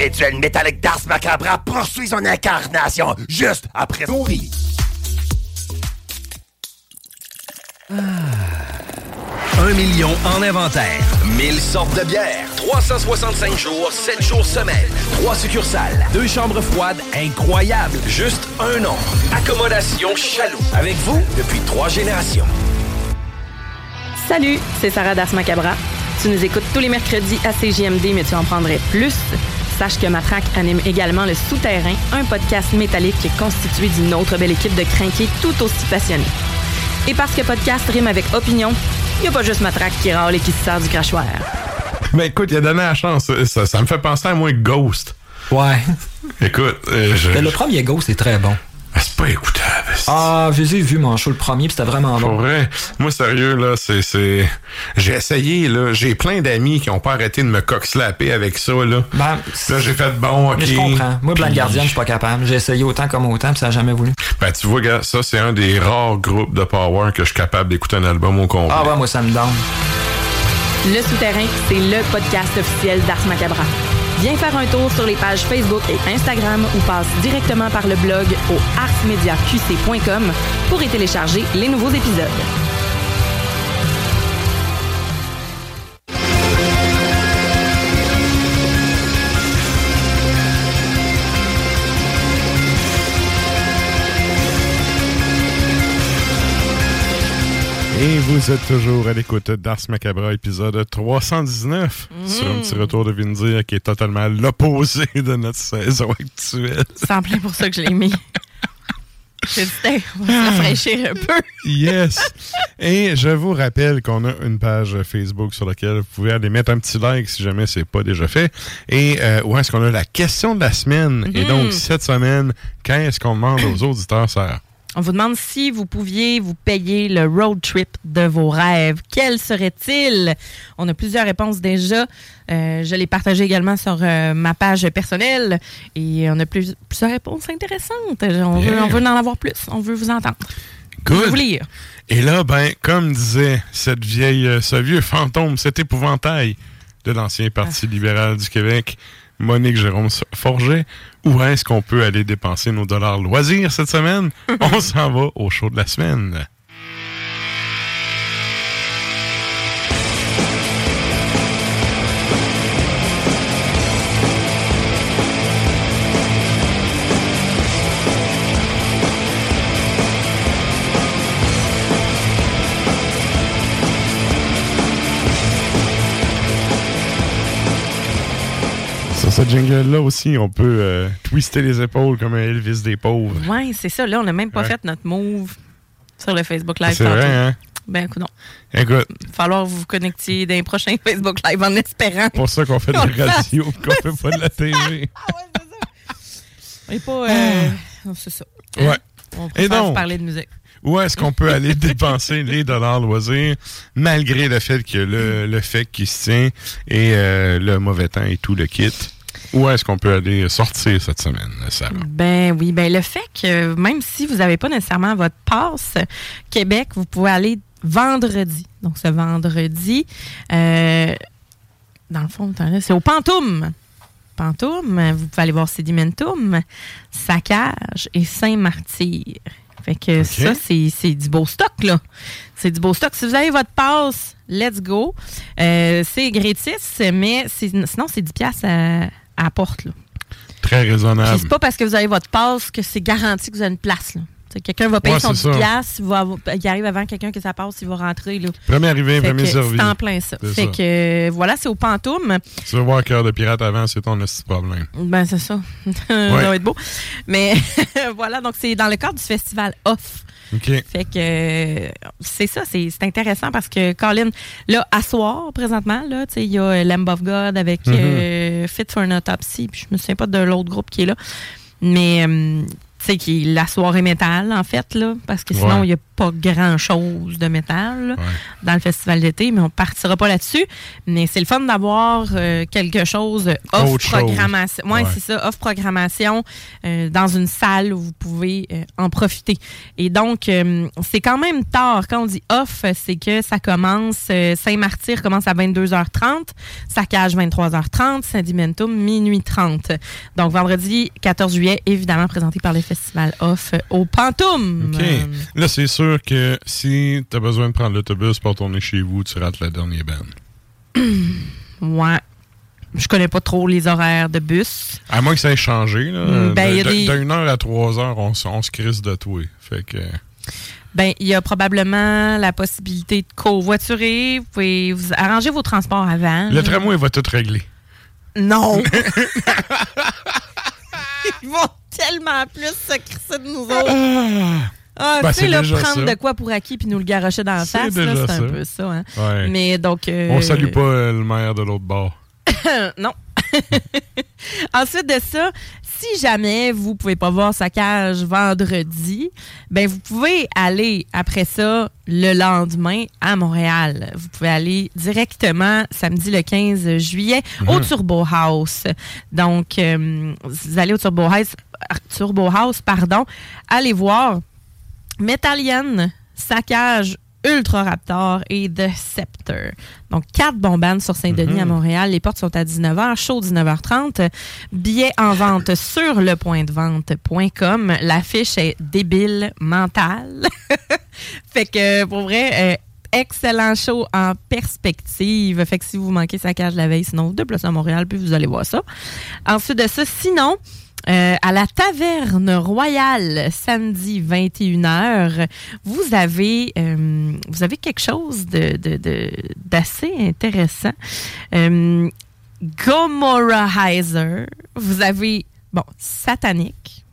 Rituel métallique d'Ars Macabra poursuit son incarnation juste après son riz. Un million en inventaire. 1000 sortes de bières. 365 jours, 7 jours semaine. 3 succursales. Deux chambres froides incroyables. Juste un nom. Accommodation Chaloux. Avec vous depuis trois générations. Salut, c'est Sarah Das Macabra. Tu nous écoutes tous les mercredis à CJMD, mais tu en prendrais plus. Sache que Matraque anime également Le Souterrain, un podcast métallique constitué d'une autre belle équipe de crinqués tout aussi passionnés. Et parce que podcast rime avec opinion, il n'y a pas juste Matraque qui râle et qui se sert du crachoir. Ben écoute, il a donné la chance. Ça, ça me fait penser à moi Ghost. Ouais. Écoute, euh, je. Mais le premier Ghost est très bon. Ah, c'est pas écoutable. Ah, je les ai vus mon show le premier, puis c'était vraiment Pour bon. vrai, moi sérieux là, c'est c'est j'ai essayé là, j'ai plein d'amis qui ont pas arrêté de me cock-slapper avec ça là. Ben, là j'ai fait bon, OK. Mais je comprends. Moi, Black Guardian, je suis pas capable. J'ai essayé autant comme autant, puis ça a jamais voulu. Ben tu vois gars, ça c'est un des rares groupes de power que je suis capable d'écouter un album au complet. Ah ouais, moi, ça me donne. Le Souterrain, c'est le podcast officiel d'Ars Macabra. Viens faire un tour sur les pages Facebook et Instagram ou passe directement par le blog au arsmediaqc.com pour y télécharger les nouveaux épisodes. Et vous êtes toujours à l'écoute d'Ars Macabra, épisode 319, sur un petit retour de Vindir qui est totalement l'opposé de notre saison actuelle. C'est en plein pour ça que je l'ai mis. J'ai dit, on va se rafraîchir un peu. Yes! Et je vous rappelle qu'on a une page Facebook sur laquelle vous pouvez aller mettre un petit like si jamais c'est pas déjà fait. Et euh, où est-ce qu'on a la question de la semaine? Et donc, cette semaine, quand est-ce qu'on demande aux auditeurs, Sarah? On vous demande si vous pouviez vous payer le road trip de vos rêves. Quel serait-il? On a plusieurs réponses déjà. Euh, je l'ai partagé également sur euh, ma page personnelle et on a plus- plusieurs réponses intéressantes. On veut, Bien. on veut en avoir plus. On veut vous entendre. Good. vous lire. Et là, ben, comme disait cette vieille, euh, ce vieux fantôme, cet épouvantail de l'ancien Parti libéral du Québec, Monique Jérôme Forget, où est-ce qu'on peut aller dépenser nos dollars loisirs cette semaine? On s'en va au show de la semaine. Ce jingle-là aussi, on peut euh, twister les épaules comme un Elvis des pauvres. Oui, c'est ça. Là, on n'a même pas Ouais. fait notre move sur le Facebook Live. C'est vrai, hein? Ben, écoute, non. Écoute, Il va falloir vous connecter dans les prochains Facebook Live en espérant. pour ça qu'on fait de On la radio, qu'on fait pas de la TV. Et pas. euh, non, c'est ça. Ouais. On Et préfère donc? vous parler de musique. Où est-ce qu'on peut aller dépenser les dollars loisirs, malgré le fait que le, le fait qui se tient et euh, le mauvais temps et tout le kit? Où est-ce qu'on peut aller sortir cette semaine, Sarah? Ben oui, ben le fait que même si vous n'avez pas nécessairement votre passe Québec, vous pouvez aller vendredi. Donc ce vendredi, euh, dans le fond, c'est au Pantoum. Pantoum, vous pouvez aller voir Sedimentum, Saccage et Saint-Martyr. Fait que ça, c'est du beau stock, là. C'est du beau stock. Si vous avez votre passe, let's go. Euh, c'est gratis, mais sinon, c'est 10$ piastres à, à la porte, là. Très raisonnable. c'est pas parce que vous avez votre passe que c'est garanti que vous avez une place. là. Quelqu'un va payer Ouais, son c'est 10 ça. piastres, il, va avoir- il arrive avant quelqu'un que ça passe, il va rentrer. Là. Premier arrivé, Fait premier servi. C'est en plein ça. C'est Fait ça. que euh, voilà, c'est au Pantoum. Tu veux voir Cœur de pirate avant, c'est ton petit problème. Ben, c'est ça. ça va être beau. Mais voilà, donc c'est dans le cadre du festival Off. Fait que c'est ça, c'est intéressant parce que Colin, là, à soir, présentement, là, il y a euh, Lamb of God avec Mhm. euh, Fit for an Autopsy, puis je me souviens pas de l'autre groupe qui est là. Mais euh, sais, qui est la soirée métal, en fait, là, parce que sinon, il Ouais. n'y a pas grand-chose de métal là, dans le festival d'été, mais on partira pas là-dessus. Mais c'est le fun d'avoir euh, quelque chose off Autre chose. programmation. Ouais, c'est ça, off programmation euh, dans une salle où vous pouvez euh, en profiter. Et donc, euh, c'est quand même tard. Quand on dit off, c'est que ça commence, Saint-Martyr commence à 22h30, Saccage 23h30, Sedimentum minuit 30. Donc, vendredi 14 juillet, évidemment présenté par le festival off au Pantoum. OK. Là, c'est sûr que si tu as besoin de prendre l'autobus pour retourner chez vous, tu rates le dernier band. Ouais. Je connais pas trop les horaires de bus. À moins que ça ait changé. Là, Mm, ben, de- y a de- des- D'une heure à trois heures, on, on se crisse de tout. Fait que. Ben, il y a probablement la possibilité de covoiturer. Vous pouvez vous arranger vos transports avant. Le tramway va tout régler. Non! Ils vont tellement plus se crisser de nous autres. Ah, Ben, tu sais, c'est là, déjà prendre ça. de quoi pour acquis puis nous le garocher dans la C'est face, c'est un ça. peu ça. Hein? Ouais. Mais donc. euh, On salue pas euh, le maire de l'autre bord. non. Ensuite de ça, si jamais vous pouvez pas voir sa cage vendredi, ben vous pouvez aller après ça le lendemain à Montréal. Vous pouvez aller directement samedi le 15 juillet au Mhm. Turbo House. Donc euh, vous allez au Turbo House, Turbo House, pardon, allez voir Metallian, Saccage, Ultra Raptor et The Scepter. Donc, quatre bombanes sur Saint-Denis Mhm. à Montréal. Les portes sont à 19h, chaud 19h30. Billets en vente sur lepointdevente.com. L'affiche est débile mentale. fait que, pour vrai, euh, excellent show en perspective. Fait que si vous manquez Saccage la veille, sinon, déplacez à Montréal, puis vous allez voir ça. Ensuite de ça, sinon, euh, à la Taverne Royale, samedi 21h, vous avez, euh, vous avez quelque chose de, de- de- d'assez intéressant. Euh, Gomorrahizer. Vous avez, bon, Satanic.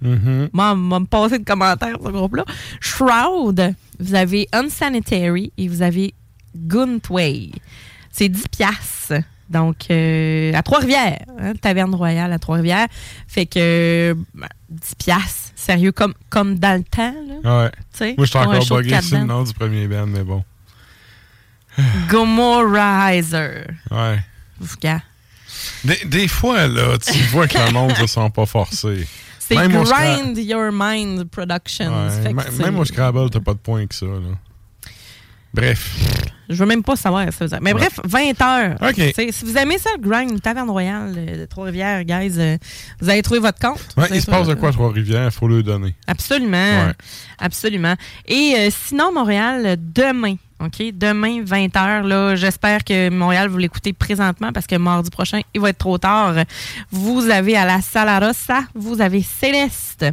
Mhm. Moi, on va me passer de commentaires ce groupe-là. Shroud, vous avez Unsanitary et vous avez Guntway. C'est 10 piastres. Donc, euh, à Trois-Rivières, hein, Taverne Royale à Trois-Rivières. Fait que ben, 10 piastres, sérieux, comme, comme dans le temps. Là. Ouais. Tu sais, Moi, je suis encore quatre sur le nom du premier band, mais bon. Gomorrahizer. Ouais. Regarde. Des, des fois, là, tu vois que le monde ne sent pas forcé. C'est Grind Your Mind Productions. Ouais, Fait que même au Scrabble, t'as pas de points que ça. Là. Bref. Je veux même pas savoir ça. veut dire. Mais Ouais. bref, 20 heures. Si vous aimez ça, le grind, Taverne Royale euh, de Trois-Rivières, guys, euh, vous allez trouver votre compte. Ouais, il se passe de quoi à Trois-Rivières, il faut le donner. Absolument. Ouais. Absolument. Et euh, sinon, Montréal, demain, OK? Demain, 20h, là, j'espère que Montréal, vous l'écoutez présentement parce que mardi prochain, il va être trop tard. Vous avez à la Sala Rossa, vous avez Céleste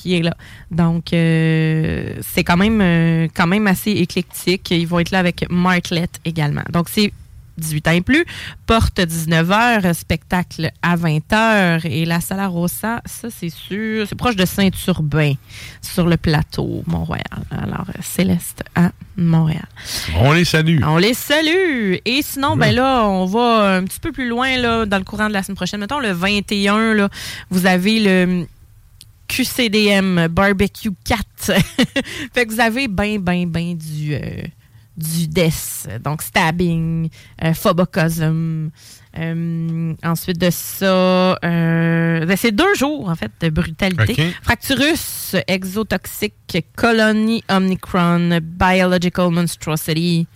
qui est là. Donc, euh, c'est quand même, euh, quand même assez éclectique. Ils vont être là avec Marklet également. Donc, c'est 18 ans et plus. Porte 19h, spectacle à 20h. Et la Sala Rossa, ça, c'est sûr, c'est proche de Saint-Urbain, sur le plateau Mont-Royal. Alors, euh, Céleste à Montréal. On les salue. On les salue. Et sinon, ben là, on va un petit peu plus loin là, dans le courant de la semaine prochaine. Mettons le 21, là, vous avez le QCDM Barbecue 4. fait que vous avez ben, ben, ben du, euh, du death. Donc, stabbing, euh, phobocosm. Euh, ensuite de ça, euh, ben, c'est deux jours, en fait, de brutalité. Fracturus, exotoxique, colony omnicron, biological monstrosity.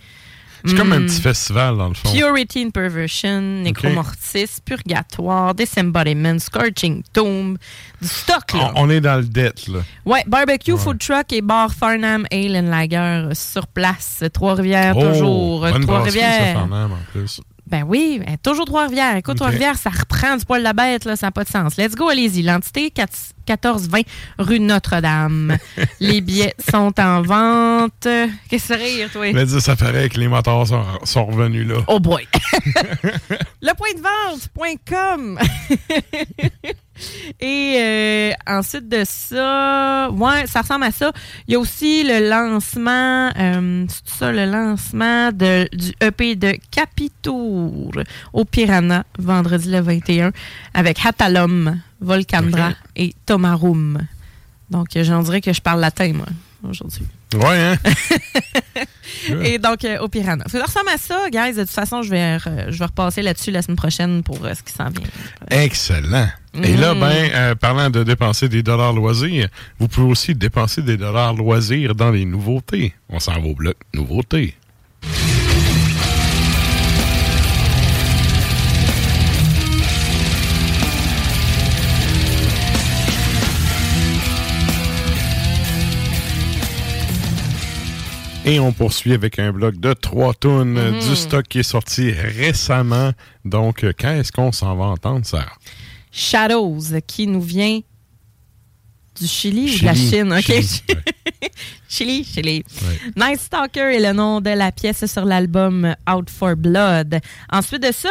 C'est comme un Hmm. petit festival, dans le fond. Purity and Perversion, Necromortis, Purgatoire, Disembodiment, Scorching Tomb, du stock, là. On, on est dans le dette, là. Ouais, barbecue, food truck et bar Farnham Ale and Lager sur place. Trois-Rivières, toujours. Oh, ça, Trois-Rivières. Farnham, en plus. Ben oui, ben, toujours Trois-Rivières. Écoute. Trois-Rivières, ça reprend du poil de la bête, là, ça n'a pas de sens. Let's go, allez-y. L'entité 4 1420 rue Notre-Dame. Les billets sont en vente. Qu'est-ce que c'est rire, toi? Veux dire, ça paraît que les moteurs sont, sont revenus là. Oh boy! Le point de vente.com. Et euh, ensuite de ça, ouais, ça ressemble à ça. Il y a aussi le lancement, euh, c'est ça, le lancement de, du EP de Capitour au Piranha, vendredi le 21, avec Hatalom, Volcandra et Tomarum. Donc, j'en dirais que je parle latin, moi, aujourd'hui. Ouais, hein? Et donc, euh, au Piranha. Ça ressemble à ça, guys. De toute façon, je vais, re- je vais repasser là-dessus la semaine prochaine pour euh, ce qui s'en vient. Excellent. Et là, Mm. ben, euh, parlant de dépenser des dollars loisirs, vous pouvez aussi dépenser des dollars loisirs dans les nouveautés. On s'en va au bloc nouveautés. Et on poursuit avec un bloc de trois tonnes Mhm. du stock qui est sorti récemment. Donc, euh, quand est-ce qu'on s'en va entendre, Sarah? Shadows, qui nous vient du Chili, ou de la. Chine, OK? Chili, Chili, Chili. Night Stalker est le nom de la pièce sur l'album Out for Blood. Ensuite de ça,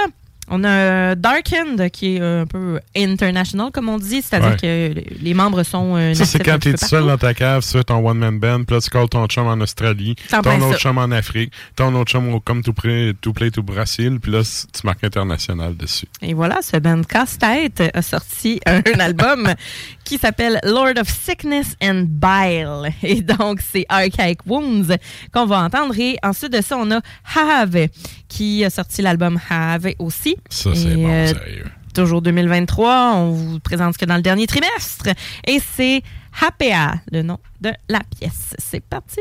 on a Darkened, qui est un peu international, comme on dit, c'est-à-dire Ouais. que les membres sont... euh, Ça, c'est un quand peu tout seul dans ta cave, tu fais ton one-man band, puis là, tu calls ton chum en Australie, en ton plein autre ça. chum en Afrique, ton autre chum au comme tout près, tout play, tout Brésil, puis là, tu marques international dessus. Et voilà, ce band casse-tête a sorti un, album qui s'appelle Lord of Sickness and Bile. Et donc, c'est Archaic Wounds qu'on va entendre. Et ensuite de ça, on a Have qui a sorti l'album Have aussi. Ça, c'est bon, euh, sérieux. Toujours 2023, on vous présente ce que dans le dernier trimestre. Et c'est Hapea, le nom de la pièce. C'est parti.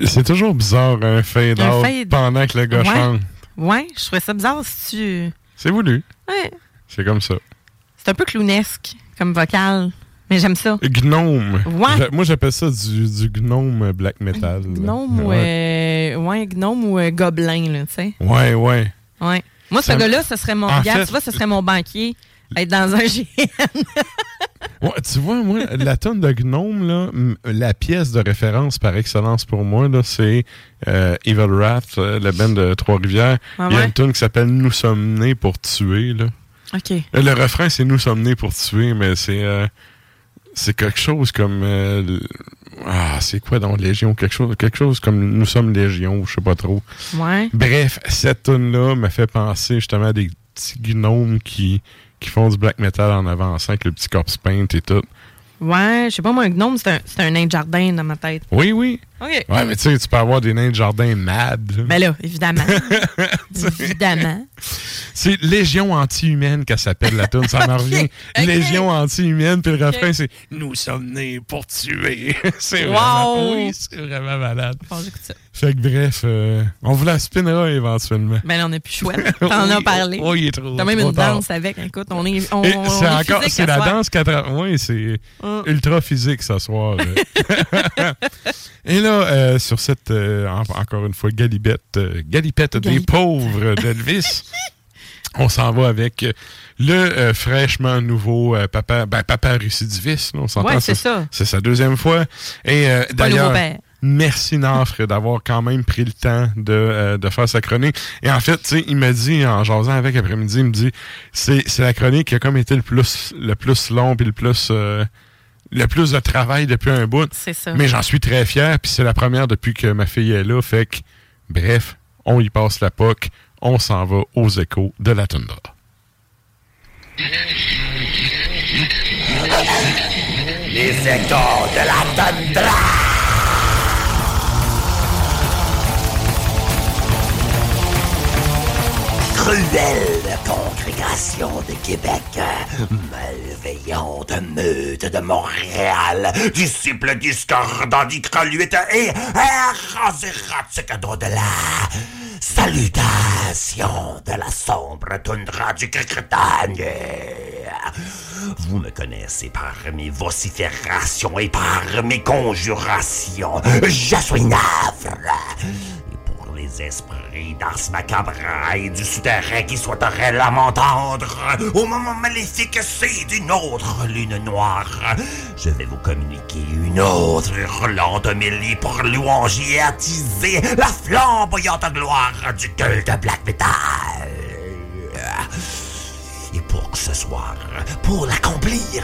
C'est toujours bizarre un fade Un out fade. pendant que le gars Ouais. chante. Ouais, je trouvais ça bizarre si tu. C'est voulu. Ouais. C'est comme ça. C'est un peu clownesque comme vocal, mais j'aime ça. Gnome. Ouais. Moi, j'appelle ça du, du gnome black metal. Gnome ou. Ouais, euh, ouais, gnome ou euh, gobelin, là, tu sais. ouais. ouais. Ouais. Moi, ce gars-là, ce serait mon. Fait- tu vois, ce serait mon banquier. Être dans un GN. Ouais, tu vois, moi, la tonne de gnome, là, la pièce de référence par excellence pour moi, là, c'est euh, Evil Wrath, euh, le band de Trois-Rivières. Ah Il y a une tune qui s'appelle Nous sommes nés pour tuer. Là. OK. Euh, Le refrain, c'est Nous sommes nés pour tuer, mais c'est euh, c'est quelque chose comme. euh, ah, c'est quoi dans Légion? Quelque chose, quelque chose comme Nous sommes Légion, je sais pas trop. Ouais. Bref, cette tune-là m'a fait penser justement à des petits gnomes qui, qui font du black metal en avançant avec le petit corpse paint et tout. Ouais, je sais pas, moi, un gnome, c'est un, c'est un nain de jardin dans ma tête. Oui, oui. OK. Ouais, mais tu sais, tu peux avoir des nains de jardin mad. là. Ben là, évidemment. évidemment. C'est Légion anti-humaine qu'elle s'appelle la tune, ça m'en revient. ok. Légion anti-humaine, puis le refrain c'est Nous sommes nés pour tuer. c'est Wow. vraiment, oui, c'est vraiment malade. Bon, j'écoute ça. Fait que bref, euh, on vous la spinnera éventuellement. Ben là, on a plus choix. T'en as Oui, parlé. oh, il est trop- T'as même trop une tard. danse avec. Écoute, on est. On, c'est est encore, c'est la soir. danse 80. Oui, c'est Hum. ultra physique ce soir. Et là, euh, sur cette, euh, en- encore une fois, galibette, euh, galipette des Galipette. pauvres d'Elvis, on s'en va avec le euh, fraîchement nouveau euh, papa, ben, papa récidiviste. on s'entend. Ouais, c'est ça. C'est sa deuxième fois. Et euh, le d'ailleurs. Merci Nafre d'avoir quand même pris le temps de, euh, de faire sa chronique. Et en fait, tu sais, il m'a dit, en jasant avec après-midi, il me dit, c'est c'est la chronique qui a comme été le plus, le plus long puis le plus... euh, le plus de travail depuis un bout. C'est ça. Mais j'en suis très fier, puis c'est la première depuis que ma fille est là. Fait que, bref, on y passe la POC, on s'en va aux échos de la toundra. Les échos de la tundra. Cruelle congrégation de Québec, malveillante meute de Montréal, disciple discordant d'Icroluite et erratique d'au-delà. Salutations de la sombre toundra du Cricritagne. Vous me connaissez par mes vociférations et par mes conjurations. Je suis navre. Les esprits d'Ars Macabra et du souterrain qui souhaiteraient la m'entendre, au moment maléfique c'est d'une autre lune noire, je vais vous communiquer une autre hurlante homélie pour louanger et attiser la flamboyante gloire du culte black metal. Et pour ce soir, pour l'accomplir,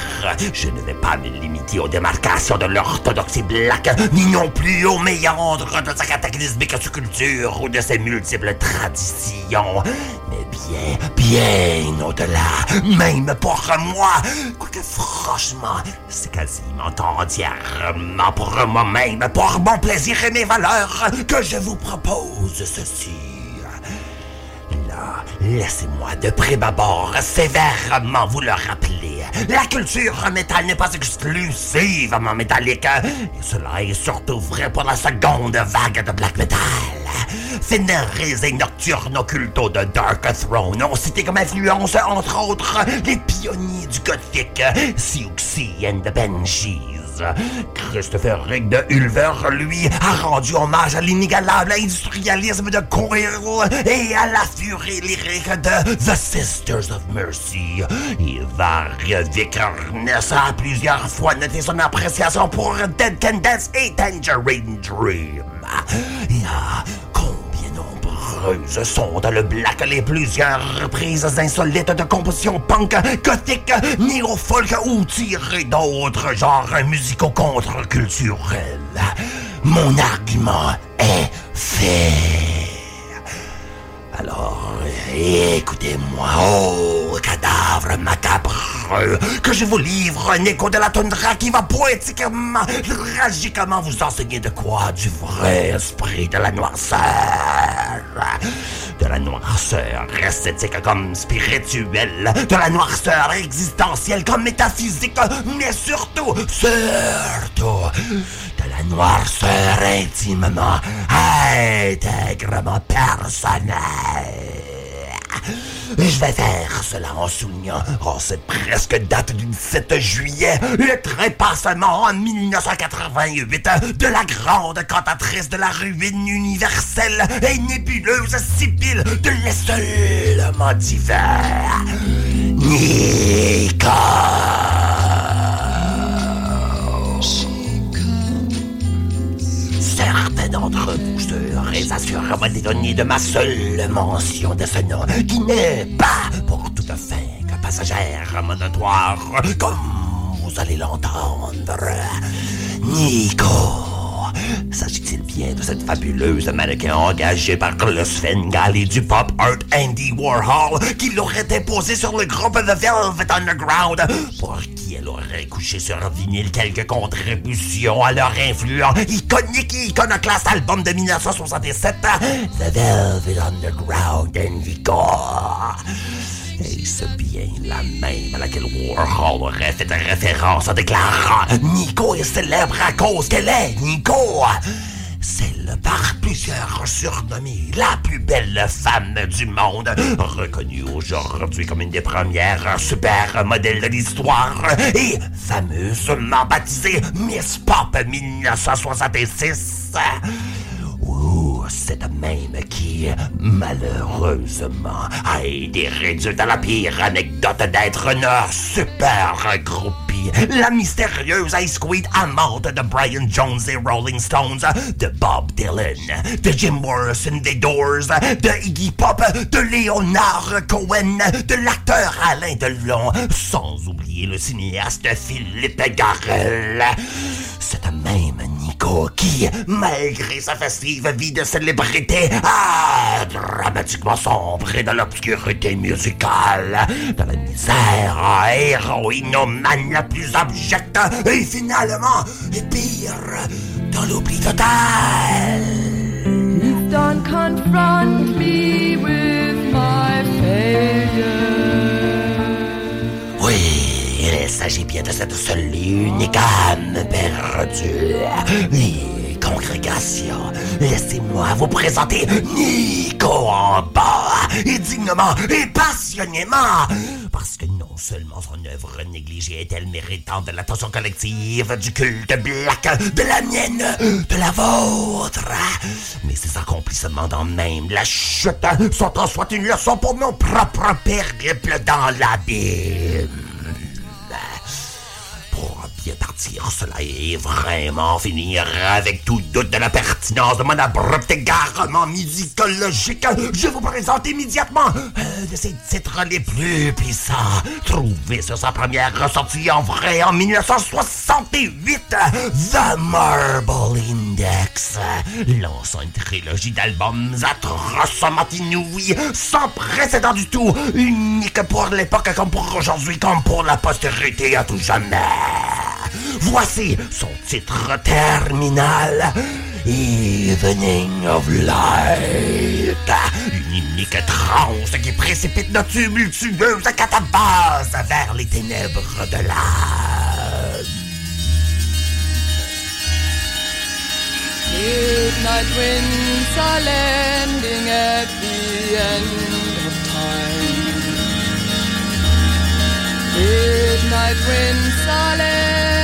je ne vais pas me limiter aux démarcations de l'orthodoxie black, ni non plus aux méandres de sa cataclysmique sous-culture ou de ses multiples traditions. Mais bien, bien au-delà, même pour moi, quoique franchement, c'est quasiment entièrement pour moi-même, pour mon plaisir et mes valeurs, que je vous propose ceci. Laissez-moi de prime abord sévèrement vous le rappeler. La culture métal n'est pas exclusivement métallique. Et cela est surtout vrai pour la seconde vague de black metal. Fénérés et occultos de Dark Throne ont cité comme influence, entre autres, les pionniers du gothique, Siouxsie and the Banshees. Christopher Rick de Ulver, lui, a rendu hommage à l'inégalable industrialisme de Coil et à la furie lyrique de The Sisters of Mercy. Et Varvik Arness a plusieurs fois noté son appréciation pour Dead Can Dance et Tangerine Dream. Nombreuses sont le black les plusieurs reprises insolites de composition punk, gothique, néo-folk ou tirées d'autres genres musico-contre-culturels. Mon argument est fait. Alors, écoutez-moi, oh cadavre macabre, que je vous livre un écho de la toundra qui va poétiquement, tragiquement vous enseigner de quoi du vrai esprit de la noirceur. De la noirceur esthétique comme spirituelle, de la noirceur existentielle comme métaphysique, mais surtout, surtout, de la noirceur intimement, intégrement personnelle. Je vais faire cela en soulignant, en cette presque date du 7 juillet, le trépassement en 1988 de la grande cantatrice de la ruine universelle et nébuleuse sibylle de l'essolement divers, Certains d'entre vous serez assurément étonnés de ma seule mention de ce nom, qui n'est pas pour toute fin que passagère monotoire, comme vous allez l'entendre. Nico. S'agit-il bien de cette fabuleuse mannequin engagée par le Svengali du pop art Andy Warhol qui l'aurait déposé sur le groupe The Velvet Underground? Pour qui elle aurait couché sur vinyle quelques contributions à leur influent iconique et iconoclaste album de 1967 The Velvet Underground Indigo. Est-ce bien la même à laquelle Warhol aurait fait référence en déclarant Nico est célèbre à cause qu'elle est Nico Celle par plusieurs surnommée la plus belle femme du monde, reconnue aujourd'hui comme une des premières super modèles de l'histoire et fameusement baptisée Miss Pop 1966. Cette même qui, malheureusement, a été réduite à la pire anecdote d'être une super groupie. La mystérieuse Ice Queen amante de Brian Jones et Rolling Stones, de Bob Dylan, de Jim Morrison des Doors, de Iggy Pop, de Leonard Cohen, de l'acteur Alain Delon, sans oublier le cinéaste Philippe Garrel. Cette même Qui, malgré sa festive vie de célébrité, a dramatiquement sombré dans l'obscurité musicale, dans la misère héroïnomane la plus abjecte, et finalement, et pire, dans l'oubli total. Don't confront me with my failure. Oui, il s'agit bien de cette seule unique âme perdue. Les congrégations, laissez-moi vous présenter Nico en bas, et dignement et passionnément. Parce que non seulement son œuvre négligée est-elle méritante de l'attention collective, du culte black, de la mienne, de la vôtre, mais ses accomplissements dans même la chute sont en soi une leçon pour mon propre périple dans l'abîme. Pour bien partir, cela est vraiment finir avec tout doute de la pertinence de mon abrupt égarement musicologique. Je vous présente immédiatement un de ses titres les plus puissants, trouvé sur sa première ressortie en vrai en 1968, The Marble Index, lançant une trilogie d'albums atrocement inouïs, sans précédent du tout, unique pour l'époque comme pour aujourd'hui, comme pour la postérité à tout jamais. Voici son titre terminal. Evening of Light. Une unique transe qui précipite notre tumultueuse catabase vers les ténèbres de l'âme. Midnight winds are landing at the end of time. Winds are landing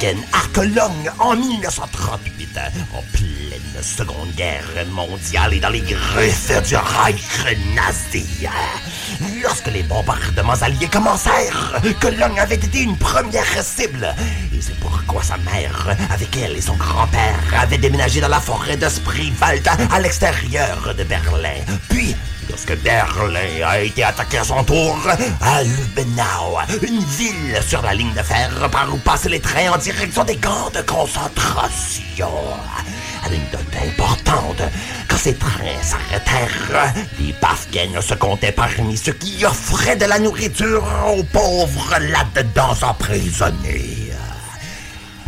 À Cologne en 1938, en pleine Seconde Guerre mondiale et dans les griffes du Reich nazi. Lorsque les bombardements alliés commencèrent, Cologne avait été une première cible. Et c'est pourquoi sa mère, avec elle et son grand-père, avaient déménagé dans la forêt de Spreewald à l'extérieur de Berlin. Puis, Lorsque Berlin a été attaqué à son tour, à Lubenau, une ville sur la ligne de fer par où passaient les trains en direction des camps de concentration. Anecdote importante, quand ces trains s'arrêtèrent, les Bafghans se comptaient parmi ceux qui offraient de la nourriture aux pauvres là-dedans emprisonnés.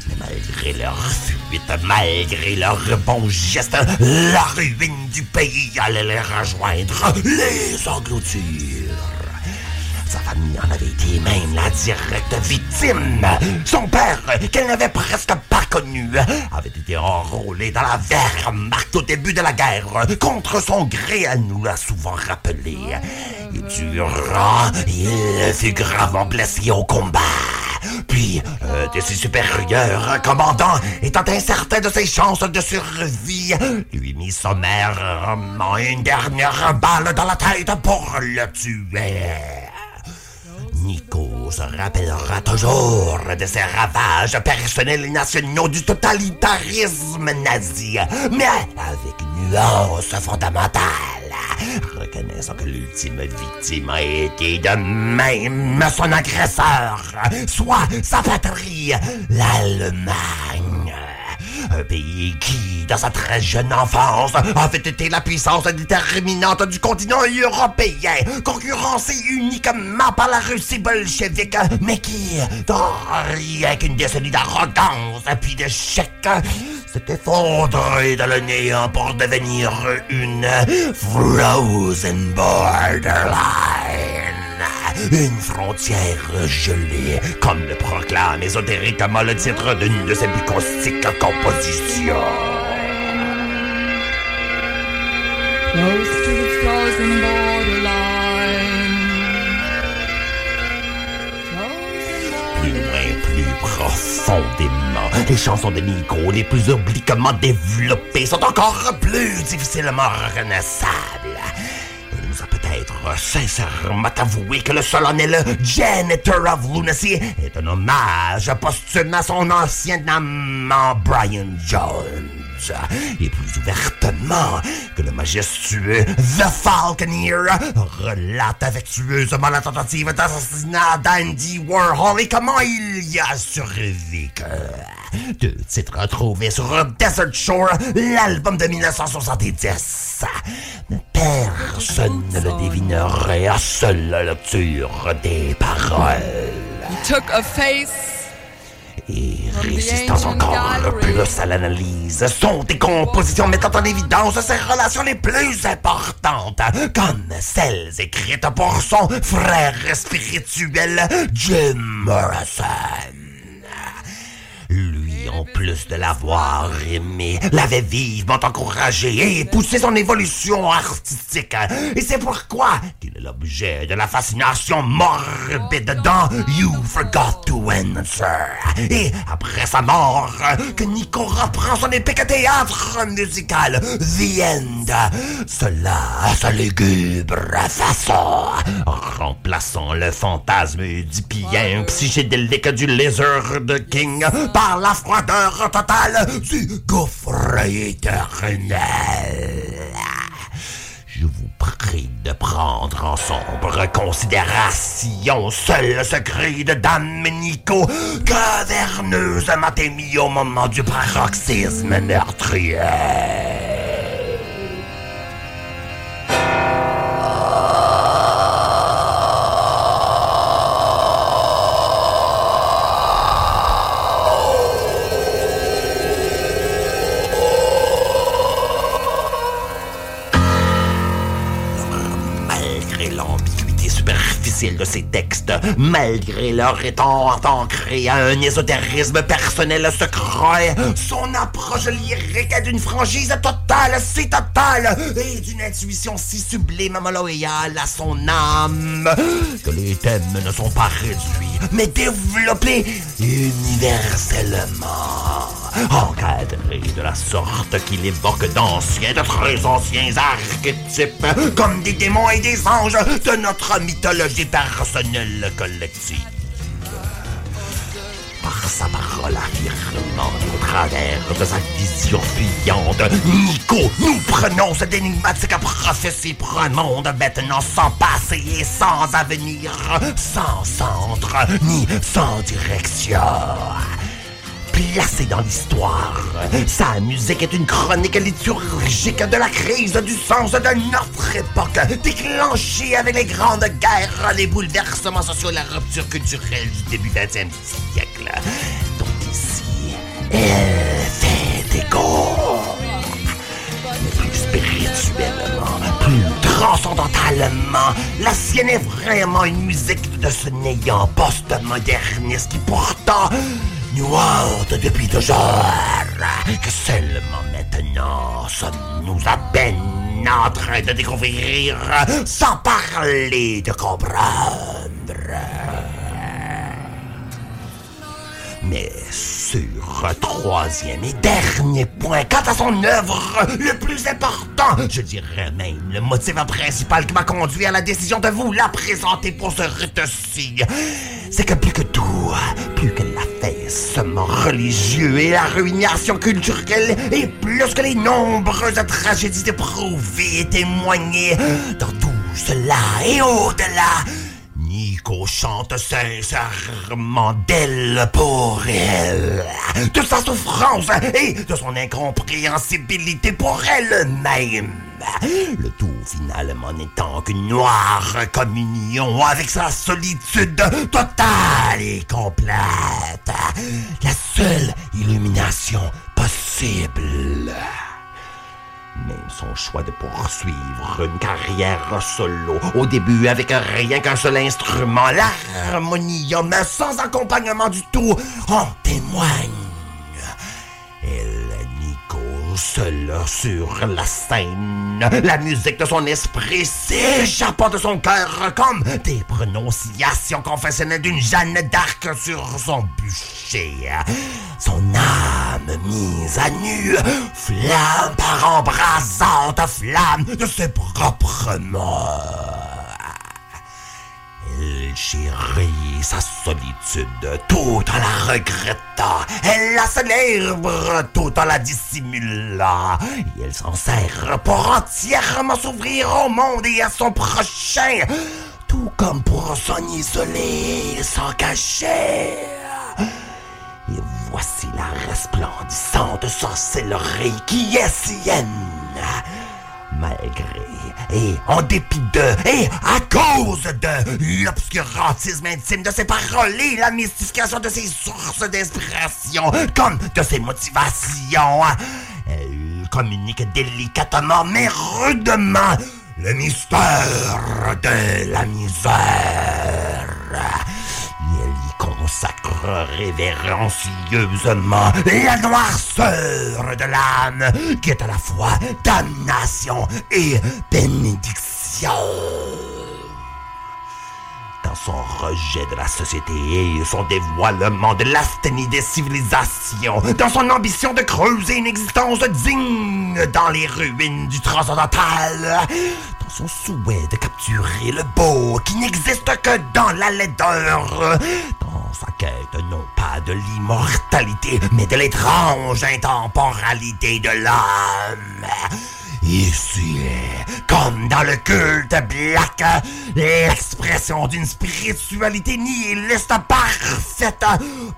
Mais malgré leur fuite, malgré leurs bons gestes, la ruine du pays allait les rejoindre, les engloutir. Sa famille en avait été même la directe victime. Son père, qu'elle n'avait presque pas connu, avait été enrôlé dans la Wehrmacht au début de la guerre. Contre son gré, elle nous l'a souvent rappelé. Et durant, il fut gravement blessé au combat. Puis, un de ses supérieurs, commandant, étant incertain de ses chances de survie, lui mit sommairement une dernière balle dans la tête pour le tuer. Nico se rappellera toujours de ses ravages personnels et nationaux du totalitarisme nazi, mais avec nuance fondamentale, que l'ultime victime a été de même son agresseur, soit sa patrie, l'Allemagne. Un pays qui, dans sa très jeune enfance, avait été la puissance déterminante du continent européen, concurrencé uniquement par la Russie bolchevique, mais qui, dans rien qu'une décennie d'arrogance puis d'échec, s'est effondré dans le néant pour devenir une frozen borderline. Une frontière gelée, comme le proclame ésotériquement le titre d'une de ses plus caustiques compositions. Plus loin, plus profondément, les chansons de Nico les plus obliquement développées sont encore plus difficilement reconnaissables. A peut-être sincèrement avoué que le solennel Janitor of Lunacy est un hommage posthume à son ancien amant Brian Jones. et plus ouvertement que le majestueux The Falconeer relate affectueusement la tentative d'assassinat d'Andy Warhol et comment il y a survécu. Deux titres retrouvés sur Desert Shore, l'album de 1970. Mais personne ne le devinerait à seule lecture des paroles. He took a face Et résistant encore plus à l'analyse, son décomposition mettant en évidence ses relations les plus importantes, comme celles écrites pour son frère spirituel Jim Morrison. Lui, en plus de l'avoir aimé, l'avait vivement encouragé et poussé son évolution artistique. Et c'est pourquoi il est l'objet de la fascination morbide dans You Forgot to Answer. Et après sa mort, que Nico reprend son épique théâtre musical The End. Cela à sa lugubre façon, remplaçant le fantasme édipien psychédélique du Lizard King par la froideur totale du gouffre éternel. Je vous prie de prendre en sombre considération seul ce cri de Dame Nico, caverneusement émis au moment du paroxysme meurtrier. De ses textes, malgré leur étant ancré à un ésotérisme personnel secret, son approche lyrique est d'une franchise totale, si totale, et d'une intuition si sublimement loyale à son âme, que les thèmes ne sont pas réduits, mais développés universellement. Encadré de la sorte qu'il évoque d'anciens, de très anciens archétypes, comme des démons et des anges de notre mythologie personnelle collective. Par sa parole affirmant au travers de sa vision fuyante, Nico nous prononce d'énigmatiques prophéties pour un monde maintenant sans passé et sans avenir, sans centre ni sans direction placé dans l'histoire. Sa musique est une chronique liturgique de la crise du sens de notre époque, déclenchée avec les grandes guerres, les bouleversements sociaux la rupture culturelle du début 20e siècle. Donc ici, elle fait écho. Mais plus spirituellement, plus transcendentalement, la sienne est vraiment une musique de ce néant post-moderniste qui pourtant nous hante depuis toujours. Que seulement maintenant sommes-nous à peine en train de découvrir, sans parler de comprendre. Mais sur troisième et dernier point, quant à son œuvre, le plus important, je dirais même le motif principal qui m'a conduit à la décision de vous la présenter pour ce rite-ci, c'est que plus que tout, plus que l'affaissement religieux et la ruination culturelle, et plus que les nombreuses tragédies éprouvées et témoignées, dans tout cela et au-delà, Chante sincèrement d'elle pour elle, de sa souffrance et de son incompréhensibilité pour elle-même. Le tout finalement n'étant qu'une noire communion avec sa solitude totale et complète. La seule illumination possible. Même son choix de poursuivre une carrière solo, au début avec rien qu'un seul instrument, l'harmonium sans accompagnement du tout, en témoigne. Seule sur la scène, la musique de son esprit s'échappant de son cœur comme des prononciations confessionnelles d'une Jeanne d'Arc sur son bûcher. Son âme mise à nu, flamme par embrasante flamme de ses propres morts. Elle chérit sa solitude tout en la regrettant. Elle la célèbre tout en la dissimulant. Et elle s'en sert pour entièrement s'ouvrir au monde et à son prochain. Tout comme pour s'en isoler, s'en cacher. Et voici la resplendissante sorcellerie qui est sienne. Malgré et en dépit de et à cause de l'obscurantisme intime de ses paroles et la mystification de ses sources d'inspiration comme de ses motivations, elle communique délicatement mais rudement le mystère de la misère. Consacre révérencieusement la noirceur de l'âme, qui est à la fois damnation et bénédiction. Dans son rejet de la société et son dévoilement de l'asthénie des civilisations, dans son ambition de creuser une existence digne dans les ruines du transcendantal, dans son souhait de capturer le beau qui n'existe que dans la laideur, dans sa quête non pas de l'immortalité, mais de l'étrange intemporalité de l'homme. Ici, comme dans le culte black, l'expression d'une spiritualité nihiliste parfaite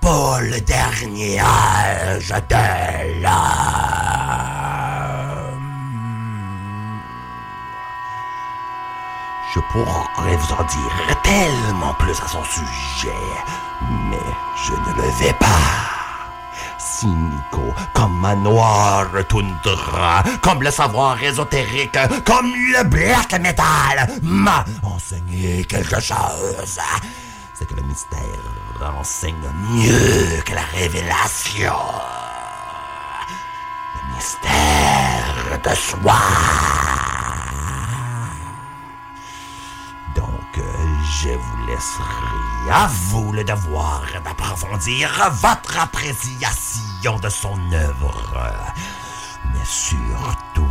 pour le dernier âge de l'homme. Je pourrais vous en dire tellement plus à son sujet, mais je ne le vais pas comme un noir toundra, comme le savoir ésotérique, comme le black metal m'a enseigné quelque chose. C'est que le mystère enseigne mieux que la révélation. Le mystère de soi. Je vous laisserai à vous le devoir d'approfondir votre appréciation de son œuvre. Mais surtout,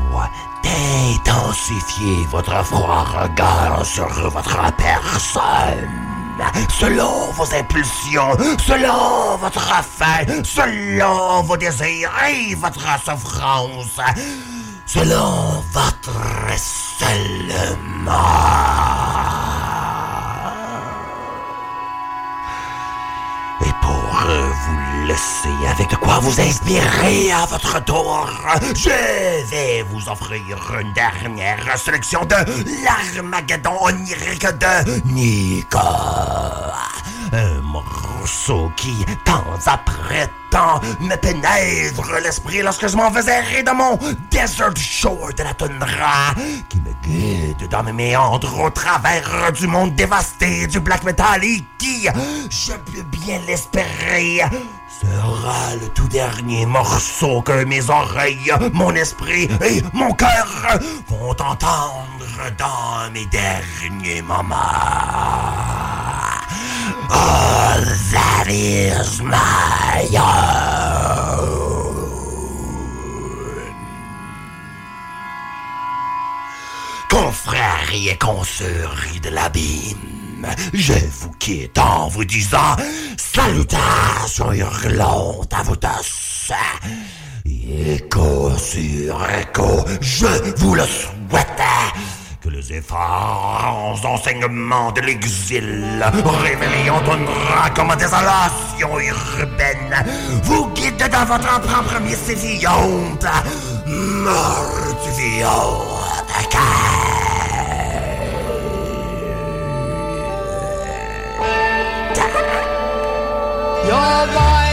d'intensifier votre froid regard sur votre personne. Selon vos impulsions, selon votre faim, selon vos désirs et votre souffrance, selon votre seulement. Laisser avec de quoi vous inspirer à votre tour, je vais vous offrir une dernière sélection de l'Armageddon onirique de Nico. Un morceau qui, temps après temps, me pénètre l'esprit lorsque je m'en faisais errer dans mon desert shore de la toundra, qui me guide dans mes méandres au travers du monde dévasté du black metal et qui, je peux bien l'espérer, sera le tout dernier morceau que mes oreilles, mon esprit et mon cœur vont entendre dans mes derniers moments. All that is my own. Confrères et consoeurs de l'abîme, je vous quitte en vous disant salutations hurlantes à vos tous. Écho sur écho, je vous le souhaite. Que les efforts enseignements de l'exil, révélés en toundra comme désolation urbaine, vous guident dans votre propre mystifionte, mortifiante Your winding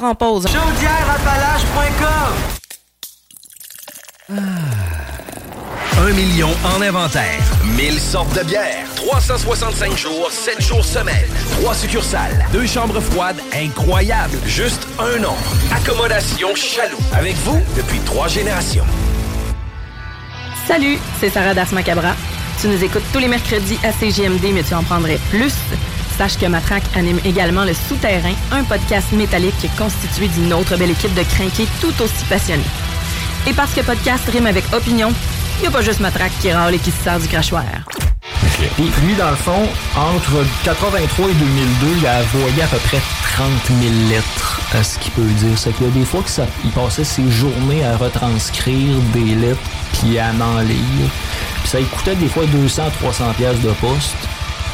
part en pause. Un million en inventaire. 1000 sortes de bières. 365 jours, 7 jours semaine. 3 succursales. Deux chambres froides incroyables. Juste un nom. Accommodation Chaloux. Avec vous depuis trois générations. Salut, c'est Sarah Das Macabra. Tu nous écoutes tous les mercredis à CGMD, mais tu en prendrais plus. Sache que Matraque anime également Le Souterrain, un podcast métallique constitué d'une autre belle équipe de crinqués tout aussi passionnés. Et parce que podcast rime avec opinion, il n'y a pas juste Matraque qui râle et qui se sert du crachoir. Puis lui, dans le fond, entre 83 et 2002, il a envoyé à peu près 30 000 lettres à ce qu'il peut dire. C'est qu'il y a des fois qu'il passait ses journées à retranscrire des lettres puis à en lire. Puis ça coûtait des fois 200-300 pièces de poste.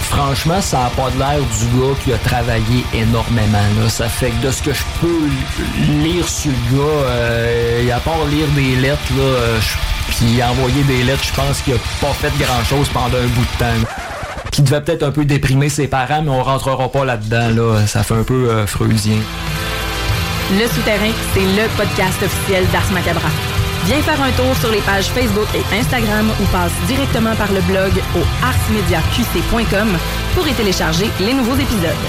Franchement, ça n'a pas l'air du gars qui a travaillé énormément. Ça fait que de ce que je peux lire sur le gars, euh, à part lire des lettres, là, euh, puis envoyer des lettres, je pense qu'il a pas fait grand-chose pendant un bout de temps. Qui devait peut-être un peu déprimer ses parents, mais on rentrera pas là-dedans. Là. Ça fait un peu euh, freudien. Le Souterrain, c'est le podcast officiel d'Ars Macabra. Viens faire un tour sur les pages Facebook et Instagram ou passe directement par le blog au arsmediaqc.com pour y télécharger les nouveaux épisodes.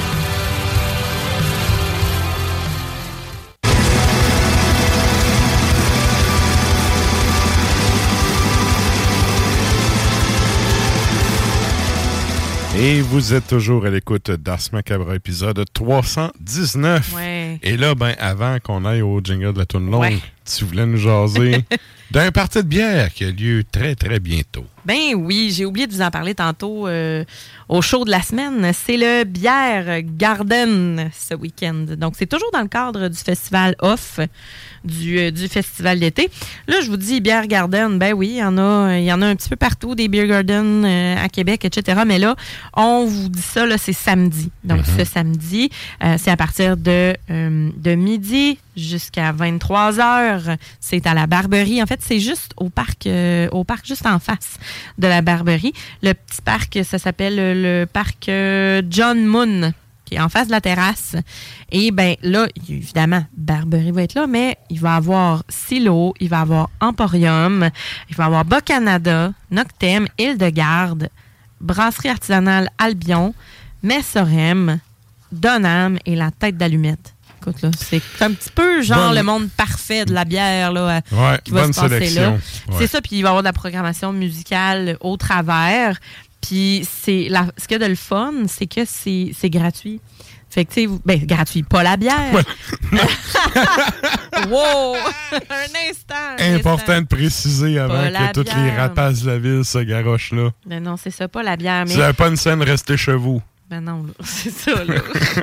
Et vous êtes toujours à l'écoute d'Ars Macabre épisode 319. Ouais. Et là, ben, avant qu'on aille au jingle de la tourne longue, Ouais. Tu voulais nous jaser d'un parti de bière qui a lieu très, très bientôt. Ben oui, j'ai oublié de vous en parler tantôt euh, au show de la semaine. C'est le Bière Garden ce week-end. Donc, c'est toujours dans le cadre du festival Off du, euh, du festival d'été. Là, je vous dis Bière Garden, ben oui, il y en a, il y en a un petit peu partout, des Beer Garden euh, à Québec, etc. Mais là, on vous dit ça, là, c'est samedi. Donc, ce samedi, c'est à partir de, de midi jusqu'à 23 heures. C'est à la Barberie. En fait, c'est juste au parc, euh, au parc juste en face de la Barberie. Le petit parc, ça s'appelle le parc euh, John Moon qui est en face de la terrasse. Et ben là, évidemment, Barberie va être là, mais il va avoir Silo, il va avoir Emporium, il va avoir Bas-Canada, Noctem, Île-de-Garde, Brasserie artisanale Albion, Messorem, Donham et la tête d'allumette. Écoute, là, c'est un petit peu genre Bonne- le monde parfait de la bière là, euh, Ouais, qui va bonne se passer sélection. là. Ouais. C'est ça, puis il va y avoir de la programmation musicale au travers. Puis c'est la- ce qu'il y a de le fun, c'est que c'est c'est gratuit. Fait que, tu sais, ben, gratuit, pas la bière. wow! un instant! un Important instant. de préciser avant Pas que toutes les bière. rapaces de la ville se garochent là. Ben non, c'est ça, pas la bière. Si Mais... vous n'avez pas une scène, restez chez vous. Ben non, c'est ça, là.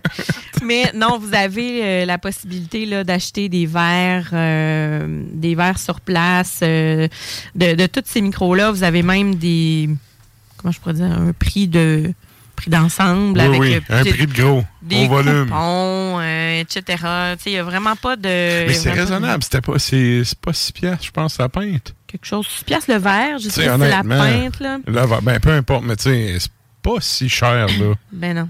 Mais non, vous avez euh, la possibilité là, d'acheter des verres, euh, des verres sur place. euh, de, de tous ces micros-là, vous avez même des. Comment je pourrais dire Un prix de prix d'ensemble Oui, avec oui, un prix de gros, des au volume. coupons, euh, etc. Il n'y a vraiment pas de. Mais c'est raisonnable, c'était pas, c'est, pas 6 piastres, je pense, la pinte. Quelque chose. 6 piastres le verre, je sais pas si c'est la pinte, là. là, ben, peu importe, mais tu sais, pas si cher, là. Ben non.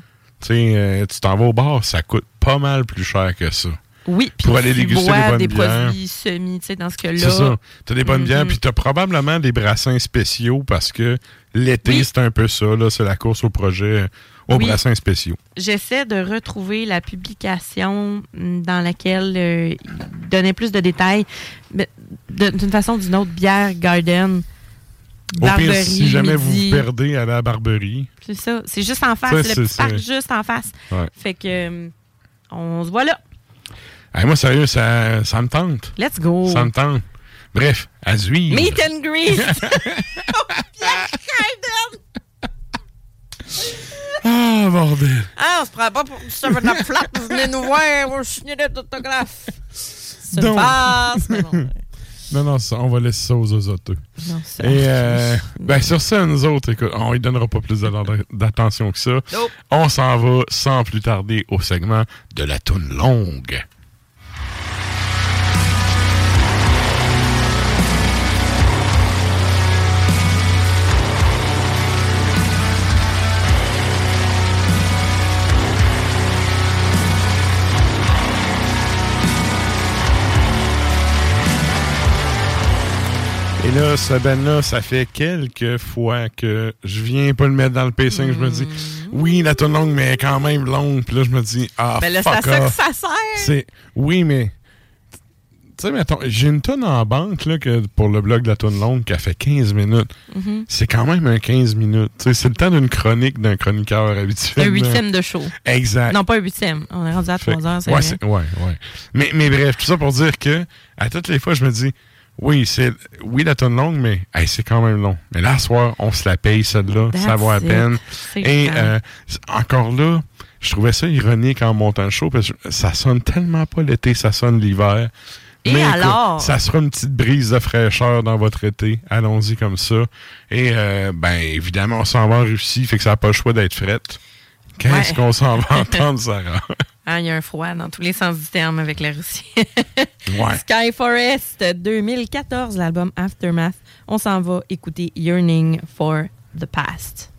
Euh, tu t'en vas au bar, ça coûte pas mal plus cher que ça. Oui, puis Pour aller tu déguster bois des bonnes des bières. produits semi, tu sais, dans ce cas-là. C'est ça. T'as des bonnes bières, Mhm. puis t'as probablement des brassins spéciaux parce que l'été, Oui. c'est un peu ça, là. C'est la course au projet, aux Oui. brassins spéciaux. J'essaie de retrouver la publication mm, dans laquelle euh, il donnait plus de détails. D'une façon ou d'une autre, Bière Garden, Au pire, si jamais vous midi. vous perdez à la barberie, C'est ça. C'est juste en face. Ça, C'est le petit parc juste en face. Ouais. Fait que euh, on se voit là. Hey, moi, sérieux, ça, ça me tente. Let's go. Ça me tente. Bref, à suivre. Meet and greet. Ah, bordel. Ah, on se prend pas pour du 7-Up flat. Vous venez nous voir, on va signer des autographes. C'est une farce, mais bon. Non, non, ça, on va laisser ça aux osoteux. Non, ça- Et euh, ben, sur ça, nous autres, écoute, on lui donnera pas plus d'attention que ça. Nope. On s'en va sans plus tarder au segment de la toune longue. Et là, ce band-là, ça fait quelques fois que je viens pas le mettre dans le pacing. Je me dis, oui, la toune longue, mais quand même longue. Puis là, je me dis, ah, Ben là, fuck c'est à ça que ça sert. C'est oui, mais tu sais, mettons, j'ai une tonne en banque là, que pour le blog de la tonne longue qui a fait 15 minutes. Mhm. C'est quand même un 15 minutes. Tu sais, c'est le temps d'une chronique d'un chroniqueur habituel. Un huitième de show. Exact. Non, pas un huitième. On est rendu à Fait- 3 heures, c'est ouais, ouais, ouais. Mais, mais bref, tout ça pour dire que à toutes les fois, je me dis, oui, c'est oui la tonne longue, mais hey, c'est quand même long. Mais là, soir, on se la paye, celle-là. Ça vaut it. peine. Et euh, encore là, je trouvais ça ironique en montant le show parce que ça sonne tellement pas l'été, ça sonne l'hiver. Et Mais écoute, alors? ça sera une petite brise de fraîcheur dans votre été. Allons-y comme ça. Et euh, ben évidemment, on s'en va en Russie, fait que ça n'a pas le choix d'être frette. Qu'est-ce Ouais. qu'on s'en va entendre, Sarah? Ah, il y a un froid dans tous les sens du terme avec la Russie. Ouais. Sky Forest 2014, l'album Aftermath. On s'en va écouter Yearning for the Past.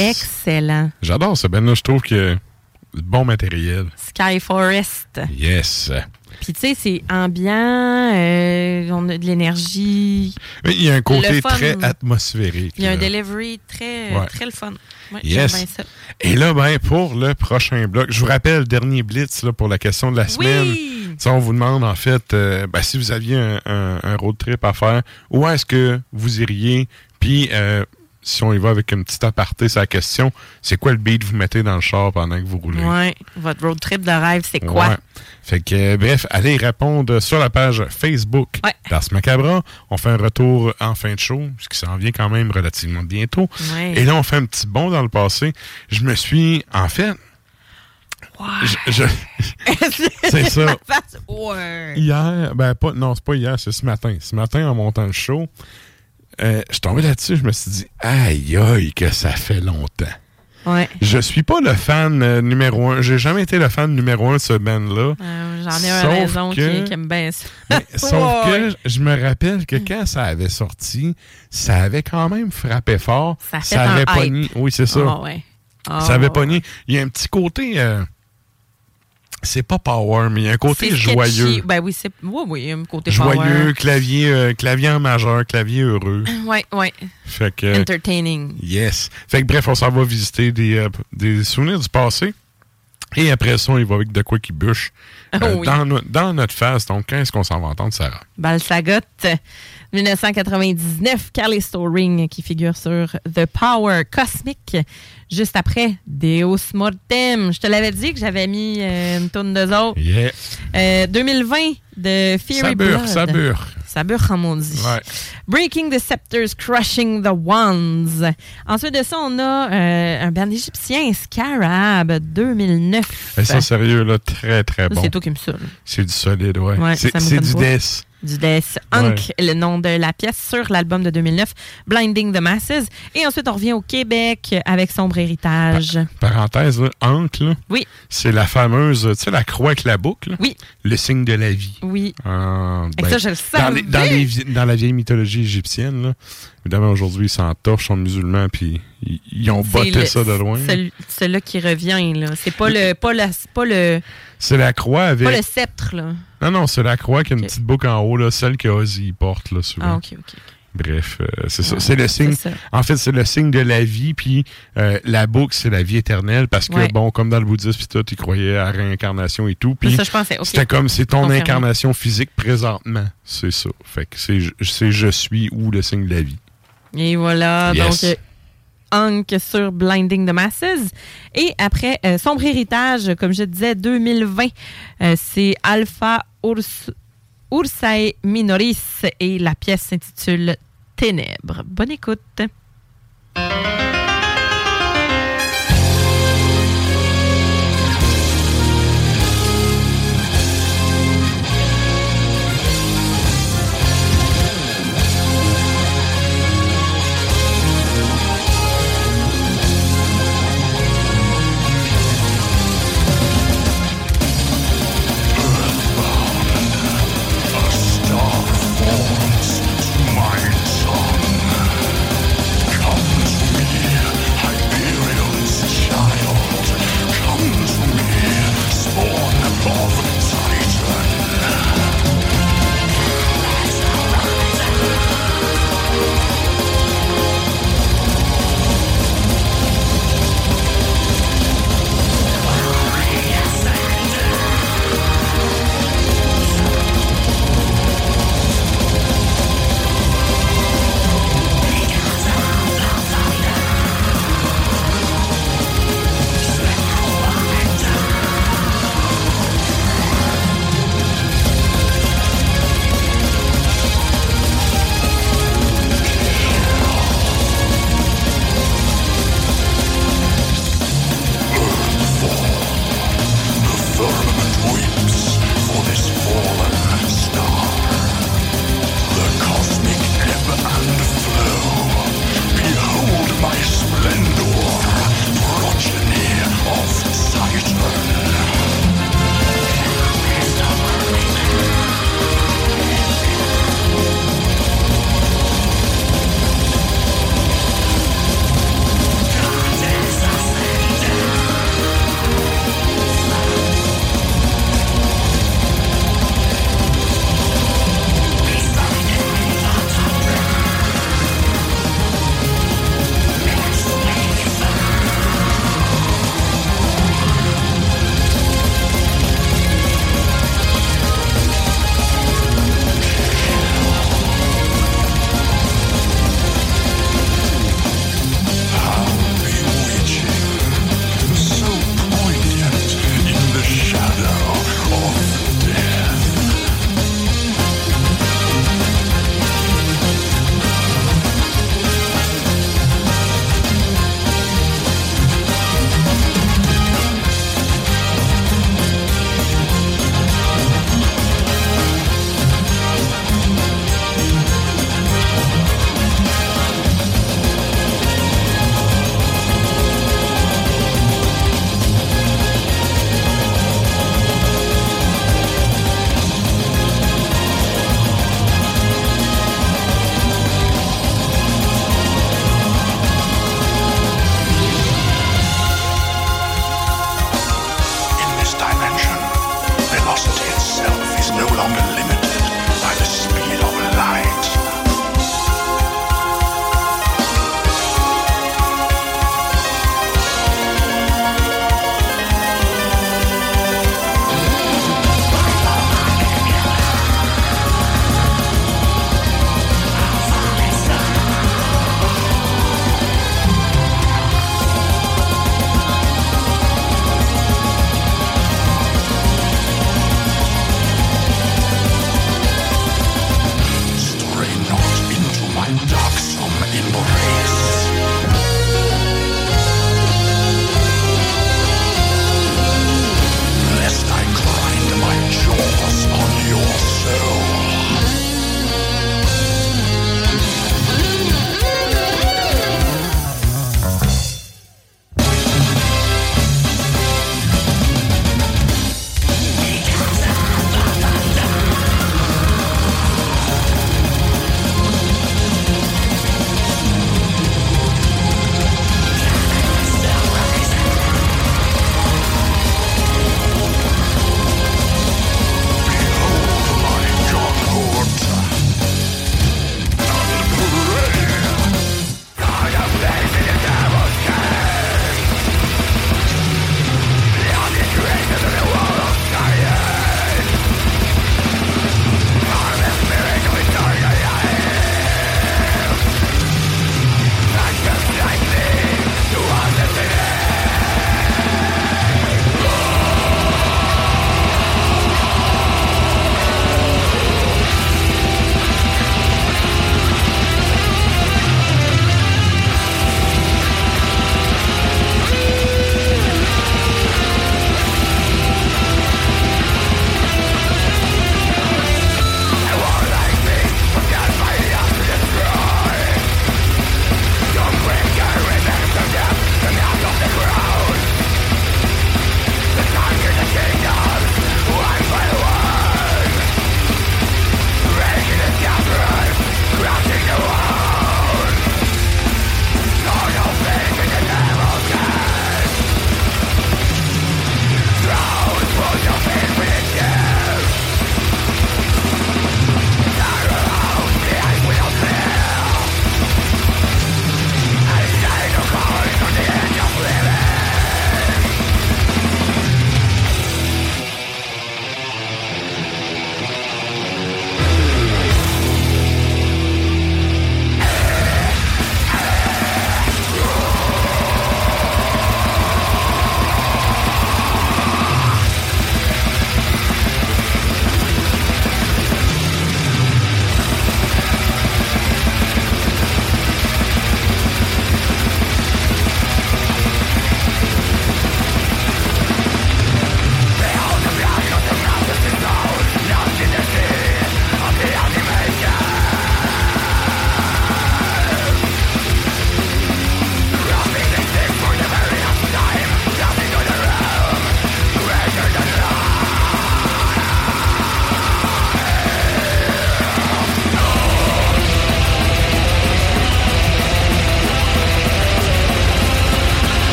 Excellent. J'adore ce band-là. Je trouve que bon matériel. Sky Forest. Yes. Puis tu sais, c'est ambiant, euh, on a de l'énergie. Mais il y a un côté très atmosphérique. Il y a un là. delivery très, Ouais. très le fun. Ouais, Yes. bien ça. Et là, ben, pour le prochain bloc, je vous rappelle, dernier blitz là, pour la question de la semaine. Ça, on vous demande, en fait, euh, ben, si vous aviez un, un- un road trip à faire, où est-ce que vous iriez? Puis, euh, si on y va avec une petite aparté, c'est la question, c'est quoi le beat que vous mettez dans le char pendant que vous roulez? Ouais. Votre road trip de rêve, c'est quoi? Ouais. Fait que, euh, bref, allez répondre sur la page Facebook d'Ars Macabra. On fait un retour en fin de show, ce qui s'en vient quand même relativement bientôt. Ouais. Et là, on fait un petit bond dans le passé. Je me suis, en fait, je- je- c'est ça. Ouais. Hier, ben pas, non, c'est pas hier, c'est ce matin. Ce matin, en montant le show, euh, je suis tombé là-dessus, je me suis dit, aïe aïe, que ça fait longtemps. Ouais. Je suis pas le fan euh, numéro un. J'ai jamais été le fan numéro un de ce band-là. Euh, J'en ai un qui, que- qui aime bien ça. Sauf que je me rappelle que quand ça avait sorti, ça avait quand même frappé fort. Ça fait avait un pogné. Oui, c'est ça. Ah ouais. Ah ça avait pogné. Il y a un petit côté. euh, c'est pas power, mais il y a un côté joyeux. Ben oui, c'est. Oui, oui, un côté Joyeux, power. clavier, euh, clavier en majeur, clavier heureux. Ouais, ouais. Fait que. Entertaining. Yes. Fait que bref, on s'en va visiter des, euh, des souvenirs du passé. Et après ça, on y va avec de quoi qui bûche euh, Oh oui. dans, no- dans notre face. Donc, quand est-ce qu'on s'en va entendre, Sarah? Balsagot, 1999, Callisto Ring qui figure sur The Power Cosmic. Juste après, Deus Mortem. Je te l'avais dit que j'avais mis euh, une tonne de autres. Yeah. Euh, 2020 de Fury Blood. ça bure. Ça bure, comme on dit. Ouais. Breaking the Scepters, Crushing the Wands. Ensuite de ça, on a euh, un band égyptien, Scarab, 2009. Et ça, sérieux, là, très, très Ça, bon. C'est tout qui me saoule. C'est du solide, ouais. Ouais, c'est du death. Du Death. Hunk, le nom de la pièce sur l'album de 2009, Blinding the Masses. Et ensuite, on revient au Québec avec Sombre Héritage. Parenthèse, là, Oui. c'est la fameuse, tu sais, la croix avec la boucle. là? Oui. Le signe de la vie. Oui. Ah, ça, je le dans, les- dans, les dans la vieille mythologie égyptienne, là, évidemment, aujourd'hui, ils s'entorchent, sont musulmans, puis ils, ils ont C'est botté le- ça de loin. celui- Celui qui revient, là. C'est pas le, pas, la- c'est pas le, C'est la croix avec. pas le sceptre, là. Non, non, c'est la croix qui a une petite boucle en haut, là, celle que Ozzy porte, là, souvent. Ah, ok, ok. Bref, euh, c'est ça. C'est le signe. c'est ça. En fait, c'est le signe de la vie, puis euh, la boucle, c'est la vie éternelle, parce que, Ouais. bon, comme dans le bouddhisme, puis tout, ils croyaient à la réincarnation et tout. Puis C'est ça, je pensais, ok. C'était comme, c'est ton Confirmé. incarnation physique présentement. C'est ça. Fait que c'est c'est je suis ou le signe de la vie. Et voilà, Yes. donc euh, Hunk sur Blinding the Masses. Et après, euh, Sombre Héritage, comme je disais, 2020, euh, c'est Alpha Urs, Ursae Minoris et la pièce s'intitule Ténèbres. Bonne écoute.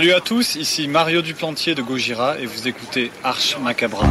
Salut à tous, ici Mario Duplantier de Gojira et vous écoutez Arche Macabra.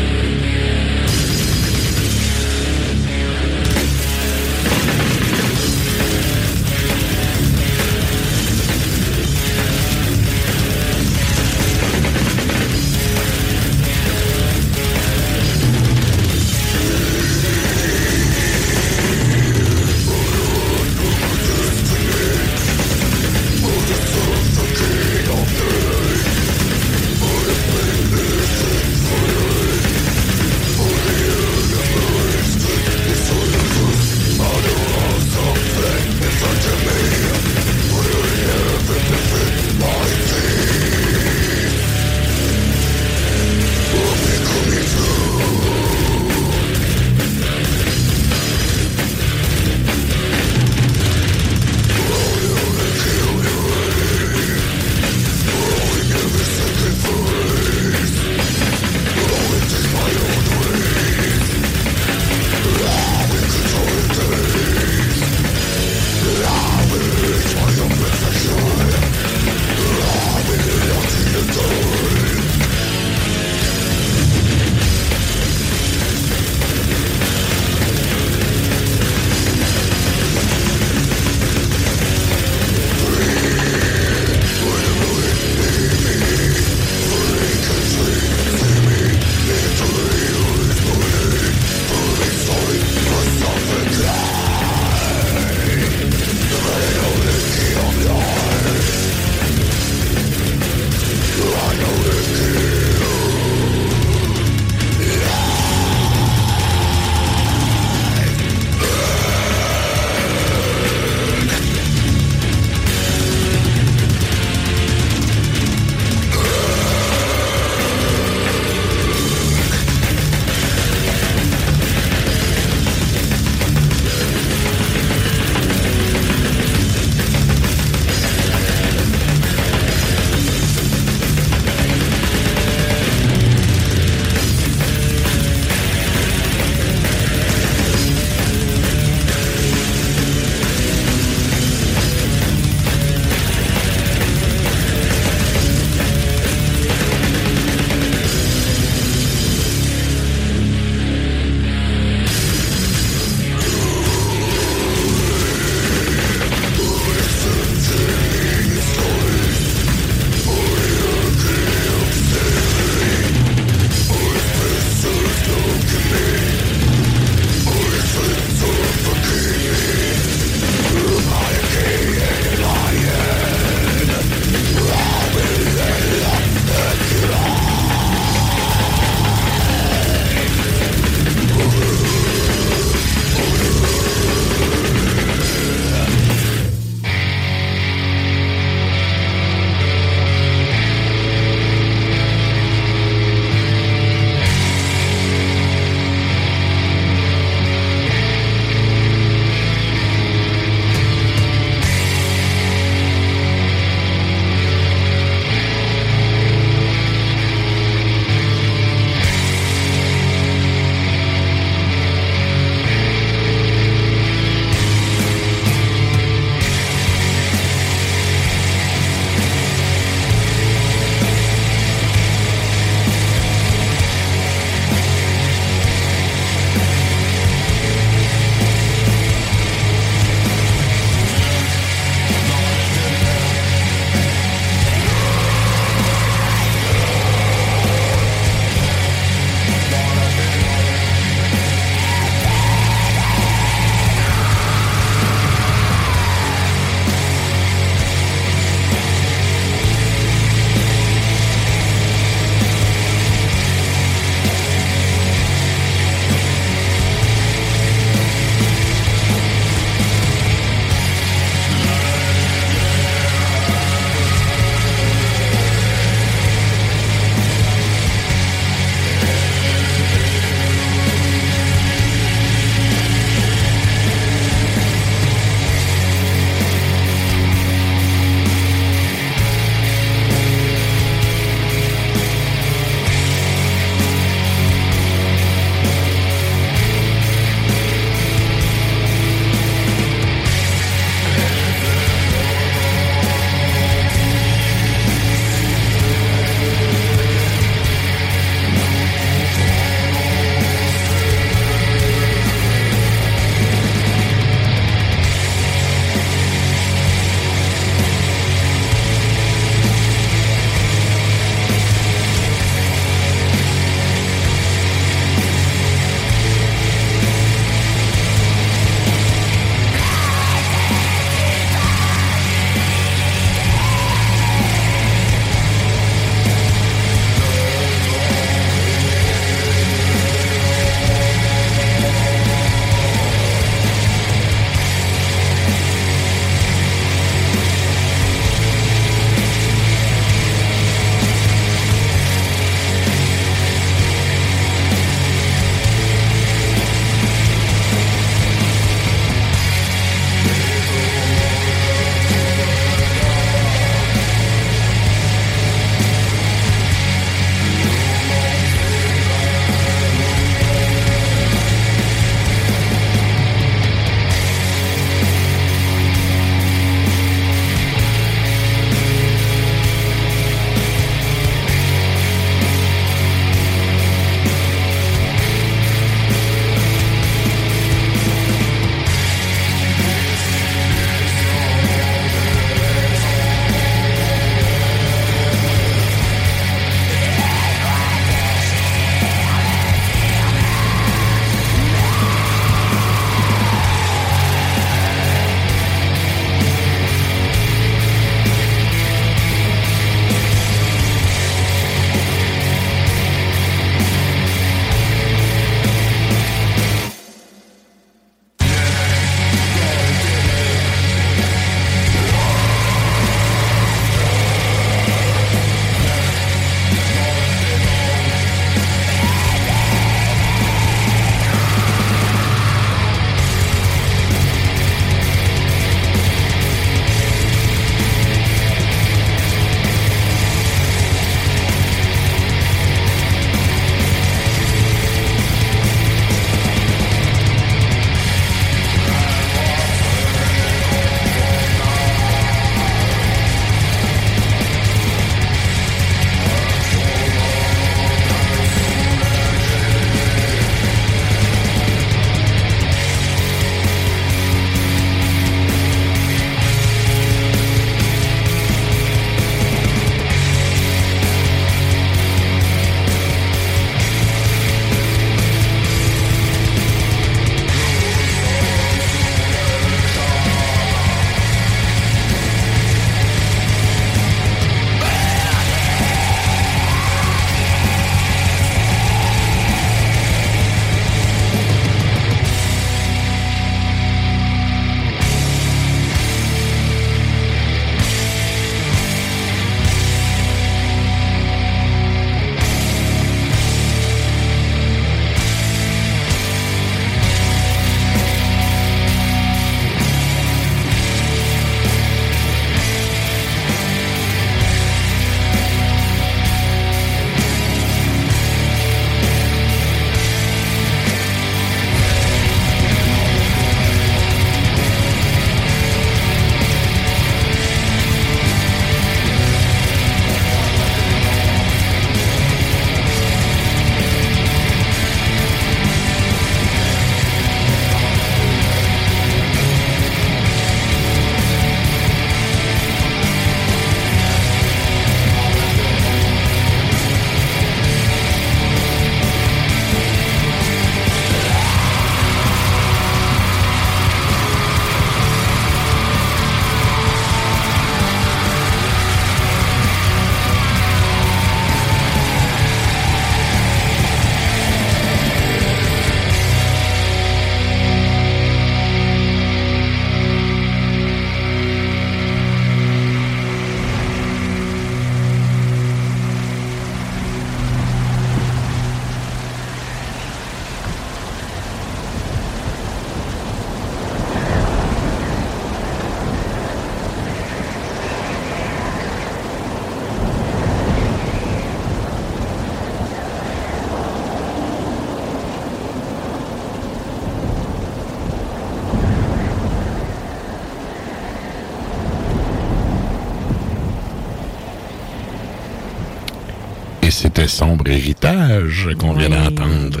C'était Sombre Héritage qu'on vient d'entendre.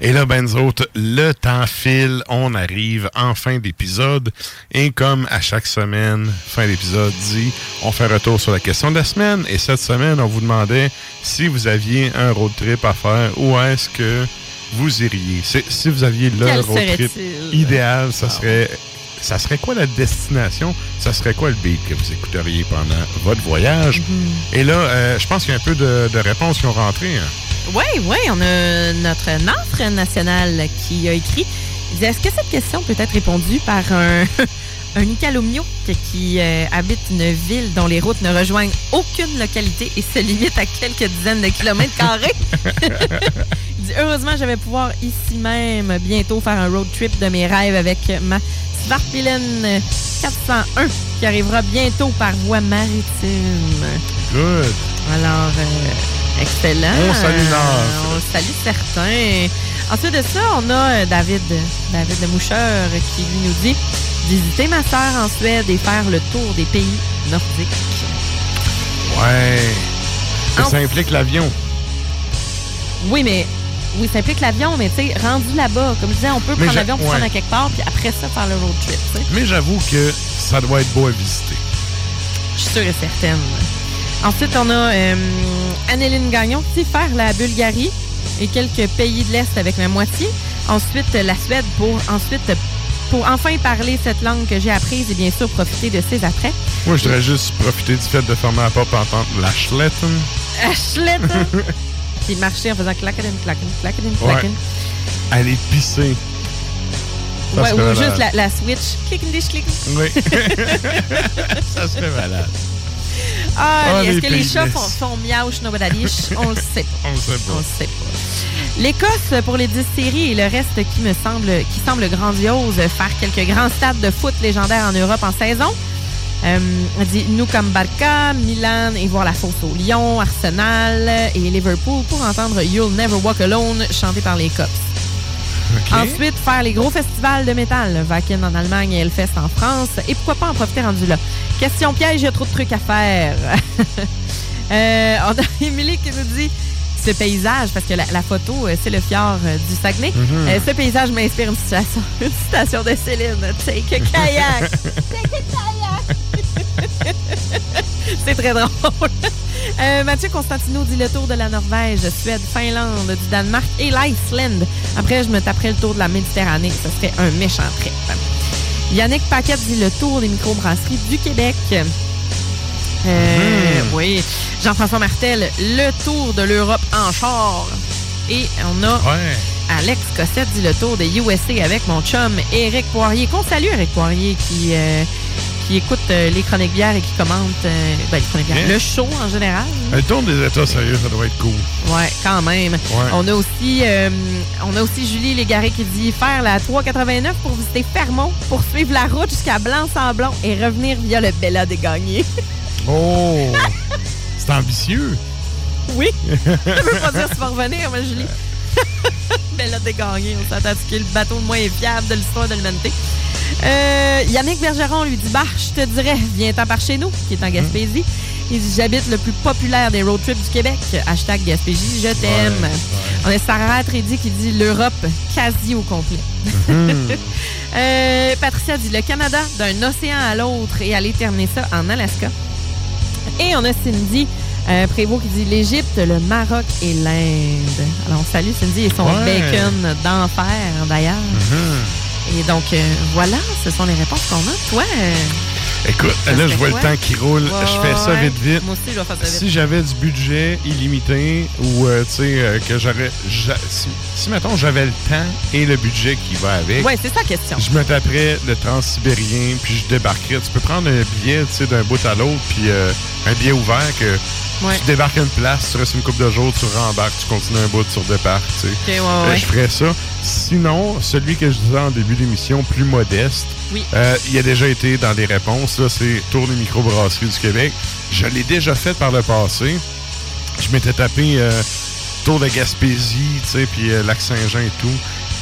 Et là, ben nous autres, le temps file, on arrive en fin d'épisode. Et comme à chaque semaine, fin d'épisode dit, on fait un retour sur la question de la semaine. Et cette semaine, on vous demandait si vous aviez un road trip à faire, où est-ce que vous iriez? Si vous aviez le Quel road trip idéal, ça serait... Ça serait quoi la destination? Ça serait quoi le beat que vous écouteriez pendant votre voyage? Et là, euh, je pense qu'il y a un peu de, de réponses qui ont rentré. hein. Oui, oui, on a notre nafre national qui a écrit. Il dit Est-ce que cette question peut être répondue par un, un qui euh, habite une ville dont les routes ne rejoignent aucune localité et se limitent à quelques dizaines de kilomètres carrés? Il dit Heureusement, je vais pouvoir ici même bientôt faire un road trip de mes rêves avec ma Svartbilen 401 qui arrivera bientôt par voie maritime. Good. Alors, euh, excellent. On salue Nafre. On salue certains. Ensuite de ça, on a euh, David, David le Moucheur qui lui nous dit visiter ma sœur en Suède et faire le tour des pays nordiques. Ouais. En- ça implique l'avion. Oui, mais oui, ça implique l'avion, mais tu sais, rendu là-bas, comme je disais, on peut Mais prendre l'avion pour ouais. prendre à quelque part, puis après ça, faire le road trip. Mais j'avoue que ça doit être beau à visiter. Je suis sûre et certaine. Ensuite, on a euh, Anneline Gagnon qui faire la Bulgarie et quelques pays de l'Est avec ma moitié. Ensuite, la Suède pour ensuite pour enfin parler cette langue que j'ai apprise et bien sûr profiter de ses attraits. Moi, je voudrais juste profiter du fait de fermer la porte et entendre la schletten. Ashlette! Puis marcher en faisant clacken, clacken, clacken, Ouais. clacken. Aller pisser. Ouais, ou malade. juste la, la switch. Click and dish, click. Oui. ça serait malade. Ah, Ah, est-ce que les chats font, font nobodalish? On le sait pas. On le sait pas. On le sait pas. L'Écosse pour les 10 séries et le reste qui me semble qui semble grandiose, faire quelques grands stades de foot légendaires en Europe en saison. Euh, on dit nous comme Barca, Milan et voir la fosse au Lyon, Arsenal et Liverpool pour entendre You'll Never Walk Alone chanté par les Cops. Ensuite, faire les gros festivals de métal, Wacken en Allemagne et Hellfest en France. Et pourquoi pas en profiter rendu là? Question piège, il y a trop de trucs à faire. Euh, on a Émilie qui nous dit ce paysage, parce que la, la photo, euh, c'est le fjord euh, du Saguenay. Mhm. Euh, ce paysage m'inspire une situation, une citation de Céline. Take a kayak. Take a kayak. c'est très drôle. Euh, Mathieu Constantino dit le tour de la Norvège, Suède, Finlande, du Danemark et l'Iceland. Après, je me taperai le tour de la Méditerranée. Ce serait un méchant trip. Yannick Paquette dit le tour des microbrasseries du Québec. Euh, Oui. Jean-François Martel, le tour de l'Europe en char. Et on a Alex Cossette dit le tour des USA avec mon chum Éric Poirier. Qu'on salue, Éric Poirier, qui, euh, qui écoute euh, les chroniques bières et qui commente ben, les chroniques bières, Bien. le show en général. Le tour des États, sérieux, ça doit être cool. Ouais, quand même. On a aussi on a aussi Julie Légaré qui dit faire la 389 pour visiter Fermont, pour suivre la route jusqu'à Blanc-Sablon et revenir via le Bella des Gagnés. Oh! c'est ambitieux. Oui. Ça veut pas dire que tu vas revenir, mais Julie. Bella des Gagnés, on s'attend à ce qui est le bateau le moins fiable de l'histoire de l'humanité. Euh, Yannick Bergeron lui dit Bah, je te dirais, viens-t'en par chez nous, qui est en Gaspésie. Il dit J'habite le plus populaire des road trips du Québec. Hashtag Gaspésie, je t'aime. On a Sarah Trédy qui dit l'Europe quasi au complet. Euh, Patricia dit le Canada d'un océan à l'autre et aller terminer ça en Alaska. Et on a Cindy euh, Prévost qui dit l'Égypte, le Maroc et l'Inde. Alors, on salue Cindy et son Ouais. bacon d'enfer, d'ailleurs. Et donc, euh, voilà, ce sont les réponses qu'on a. Toi, euh, Écoute, Ça là, je vois quoi? le temps qui roule. Je fais ça vite, vite. Moi aussi, je vais faire ça vite. Si j'avais du budget illimité ou, euh, tu sais, euh, que j'aurais. j'a- Si, si, mettons, j'avais le temps et le budget qui va avec. ouais, c'est ça la question. Je me taperais le transsibérien, puis je débarquerais. Tu peux prendre un billet, tu sais, d'un bout à l'autre, puis euh, un billet ouvert que Ouais. tu débarques à une place, tu restes une couple de jours, tu rembarques, tu continues un bout, tu redébarques, tu sais. Ok, ouais, Euh, ouais. je ferais ça. Sinon, celui que je disais en début d'émission, plus modeste, Oui. euh, il a déjà été dans des réponses. Là, c'est Tour des microbrasseries du Québec. Je l'ai déjà fait par le passé. Je m'étais tapé euh, Tour de Gaspésie, tu sais, puis euh, Lac-Saint-Jean et tout.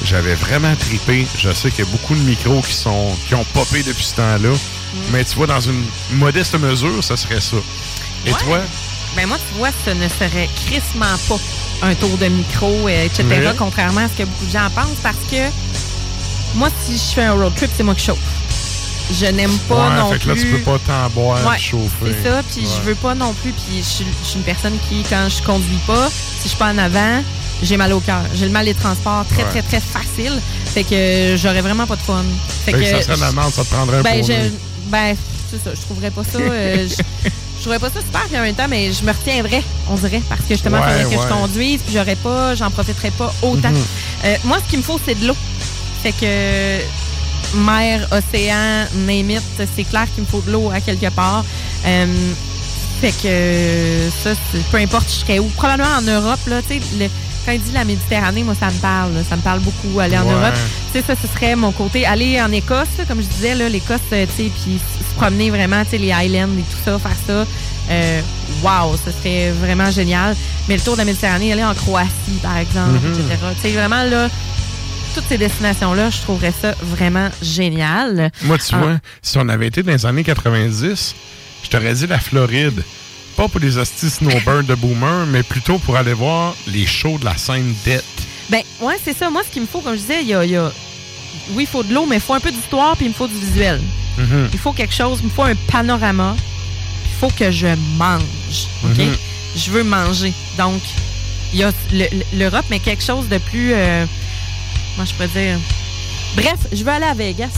J'avais vraiment tripé. Je sais qu'il y a beaucoup de micros qui sont qui ont popé depuis ce temps-là. Mm. Mais tu vois, dans une modeste mesure, ça serait ça. Et Ouais. toi? Ben moi, tu vois, ce ne serait crissement pas un tour de micro, euh, etc., Oui. contrairement à ce que beaucoup de gens pensent, parce que moi, si je fais un road trip, c'est moi qui chauffe. Je n'aime pas ouais, non fait que là, tu peux pas t'en boire, Ouais, chauffer. C'est ça, puis je veux pas non plus, puis je suis je suis une personne qui, quand je conduis pas, si je suis pas en avant, j'ai mal au cœur. J'ai le mal des transports très, Ouais. très, très facile. Fait que j'aurais vraiment pas de fun. Fait Fait que ça serait la merde, ça te prendrait un ben, je- ben, c'est ça, je trouverais pas ça. euh, je, je trouverais pas ça super, puis en même temps, mais je me retiendrais, on dirait, parce que justement, il Ouais, faudrait que je conduise, puis j'aurais pas, j'en profiterais pas autant. Mhm. Euh, moi, ce qu'il me faut, c'est de l'eau. Fait que mer, océan, name it, c'est clair qu'il me faut de l'eau à quelque part. Euh, fait que ça, peu importe, je serais où. Probablement en Europe, là, tu sais, quand il dit la Méditerranée, moi, ça me parle. là. Ça me parle beaucoup, aller en Ouais. Europe. Tu sais, ça, ce serait mon côté. Aller en Écosse, là, comme je disais, là, l'Écosse, euh, tu sais, puis se promener vraiment, tu sais, les Highlands et tout ça, faire ça. Euh, wow, ça serait vraiment génial. Mais le tour de la Méditerranée, aller en Croatie, par exemple, Mhm. etc. Tu sais, vraiment, là, toutes ces destinations-là, je trouverais ça vraiment génial. Moi, tu Ah. vois, si on avait été dans les années 90, je t'aurais dit la Floride. Pas pour les hosties snowbirds de boomer, mais plutôt pour aller voir les shows de la scène dette. Ben, ouais, c'est ça. Moi, ce qu'il me faut, comme je disais, il y a, il y a- Oui, il faut de l'eau, mais il faut un peu d'histoire, puis il me faut du visuel. Mhm. Il faut quelque chose, il me faut un panorama. Il faut que je mange. OK? Mhm. Je veux manger. Donc, il y a le- le- l'Europe, mais quelque chose de plus. euh, comment je pourrais dire? Bref, je veux aller à Vegas.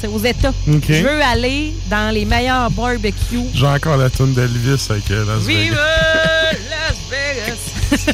C'est aux États. Je veux aller dans les meilleurs barbecues. J'ai encore la tune d'Elvis avec euh, Las Vive Vegas. Las Vegas!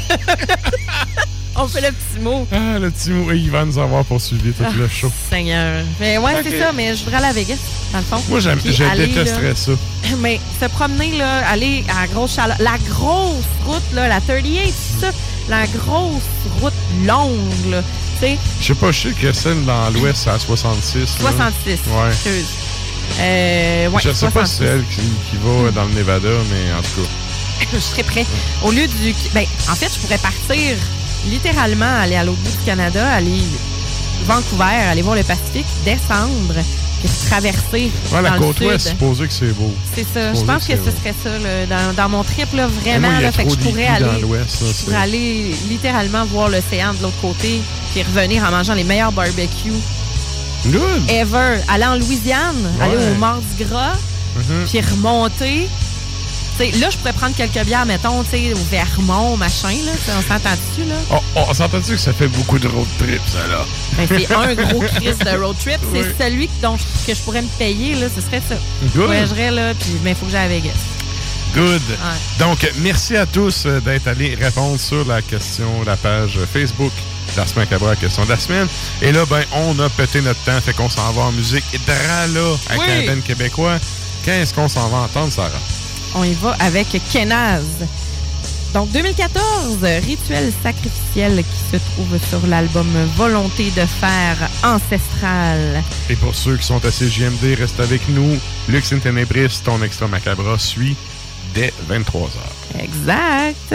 On fait le petit mot. Ah, le petit mot. Il va nous avoir poursuivi tout le Ah, show. Seigneur. Mais ouais, c'est ça, mais je voudrais aller à Vegas, dans le fond. Moi, j'aime, je aller, détesterais là, ça. Mais se promener, là, aller à la grosse chaleur. La grosse route, là, la 38, c'est ça. La grosse route longue, là. Tu sais, Je sais pas, je sais que celle dans l'Ouest, c'est à 66. là. 66. Ouais. excuse. Euh, ouais, je sais pas si 66. c'est elle qui, qui va dans le Nevada, mais en tout cas. je serais prêt. Au lieu du. Ben, en fait, je pourrais partir littéralement, aller à l'autre bout du Canada, aller Vancouver, aller voir le Pacifique, descendre, traverser. Ouais, la dans côte ouest, supposé que c'est beau. C'est ça. Je pense que ce serait ça, là, dans, dans mon trip, là, vraiment. moi, là, fait que je pourrais aller, ça, je pourrais aller littéralement voir l'océan de l'autre côté, puis revenir en mangeant les meilleurs barbecues Good! ever. Aller en Louisiane, Ouais. aller au Mardi Gras, Mhm. puis remonter. Là, je pourrais prendre quelques bières, mettons, tu sais, au Vermont, machin, là. On s'entend dessus, là? Oh, oh, on s'entend-tu que ça fait beaucoup de road trip, ça, là? Ben, c'est un gros crise de road trip. C'est Oui. celui dont je- que je pourrais me payer, là. Ce serait ça. Je Good. voyagerais, là, puis il faut que j'aille à Vegas. Good. Donc, merci à tous euh, d'être allés répondre sur la question, la page Facebook d'Ars Macabre, la question de la semaine. Et là, ben, on a pété notre temps, fait qu'on s'en va en musique. Et dra là, avec Oui. un band québécois. Qu'est-ce qu'on s'en va entendre, Sarah? On y va avec Kenaz. Donc, 2014, Rituel sacrificiel qui se trouve sur l'album Volonté de faire ancestrale. Et pour ceux qui sont à CJMD, reste avec nous. Lux in Tenebris, ton extra macabre suit dès 23h. Exact.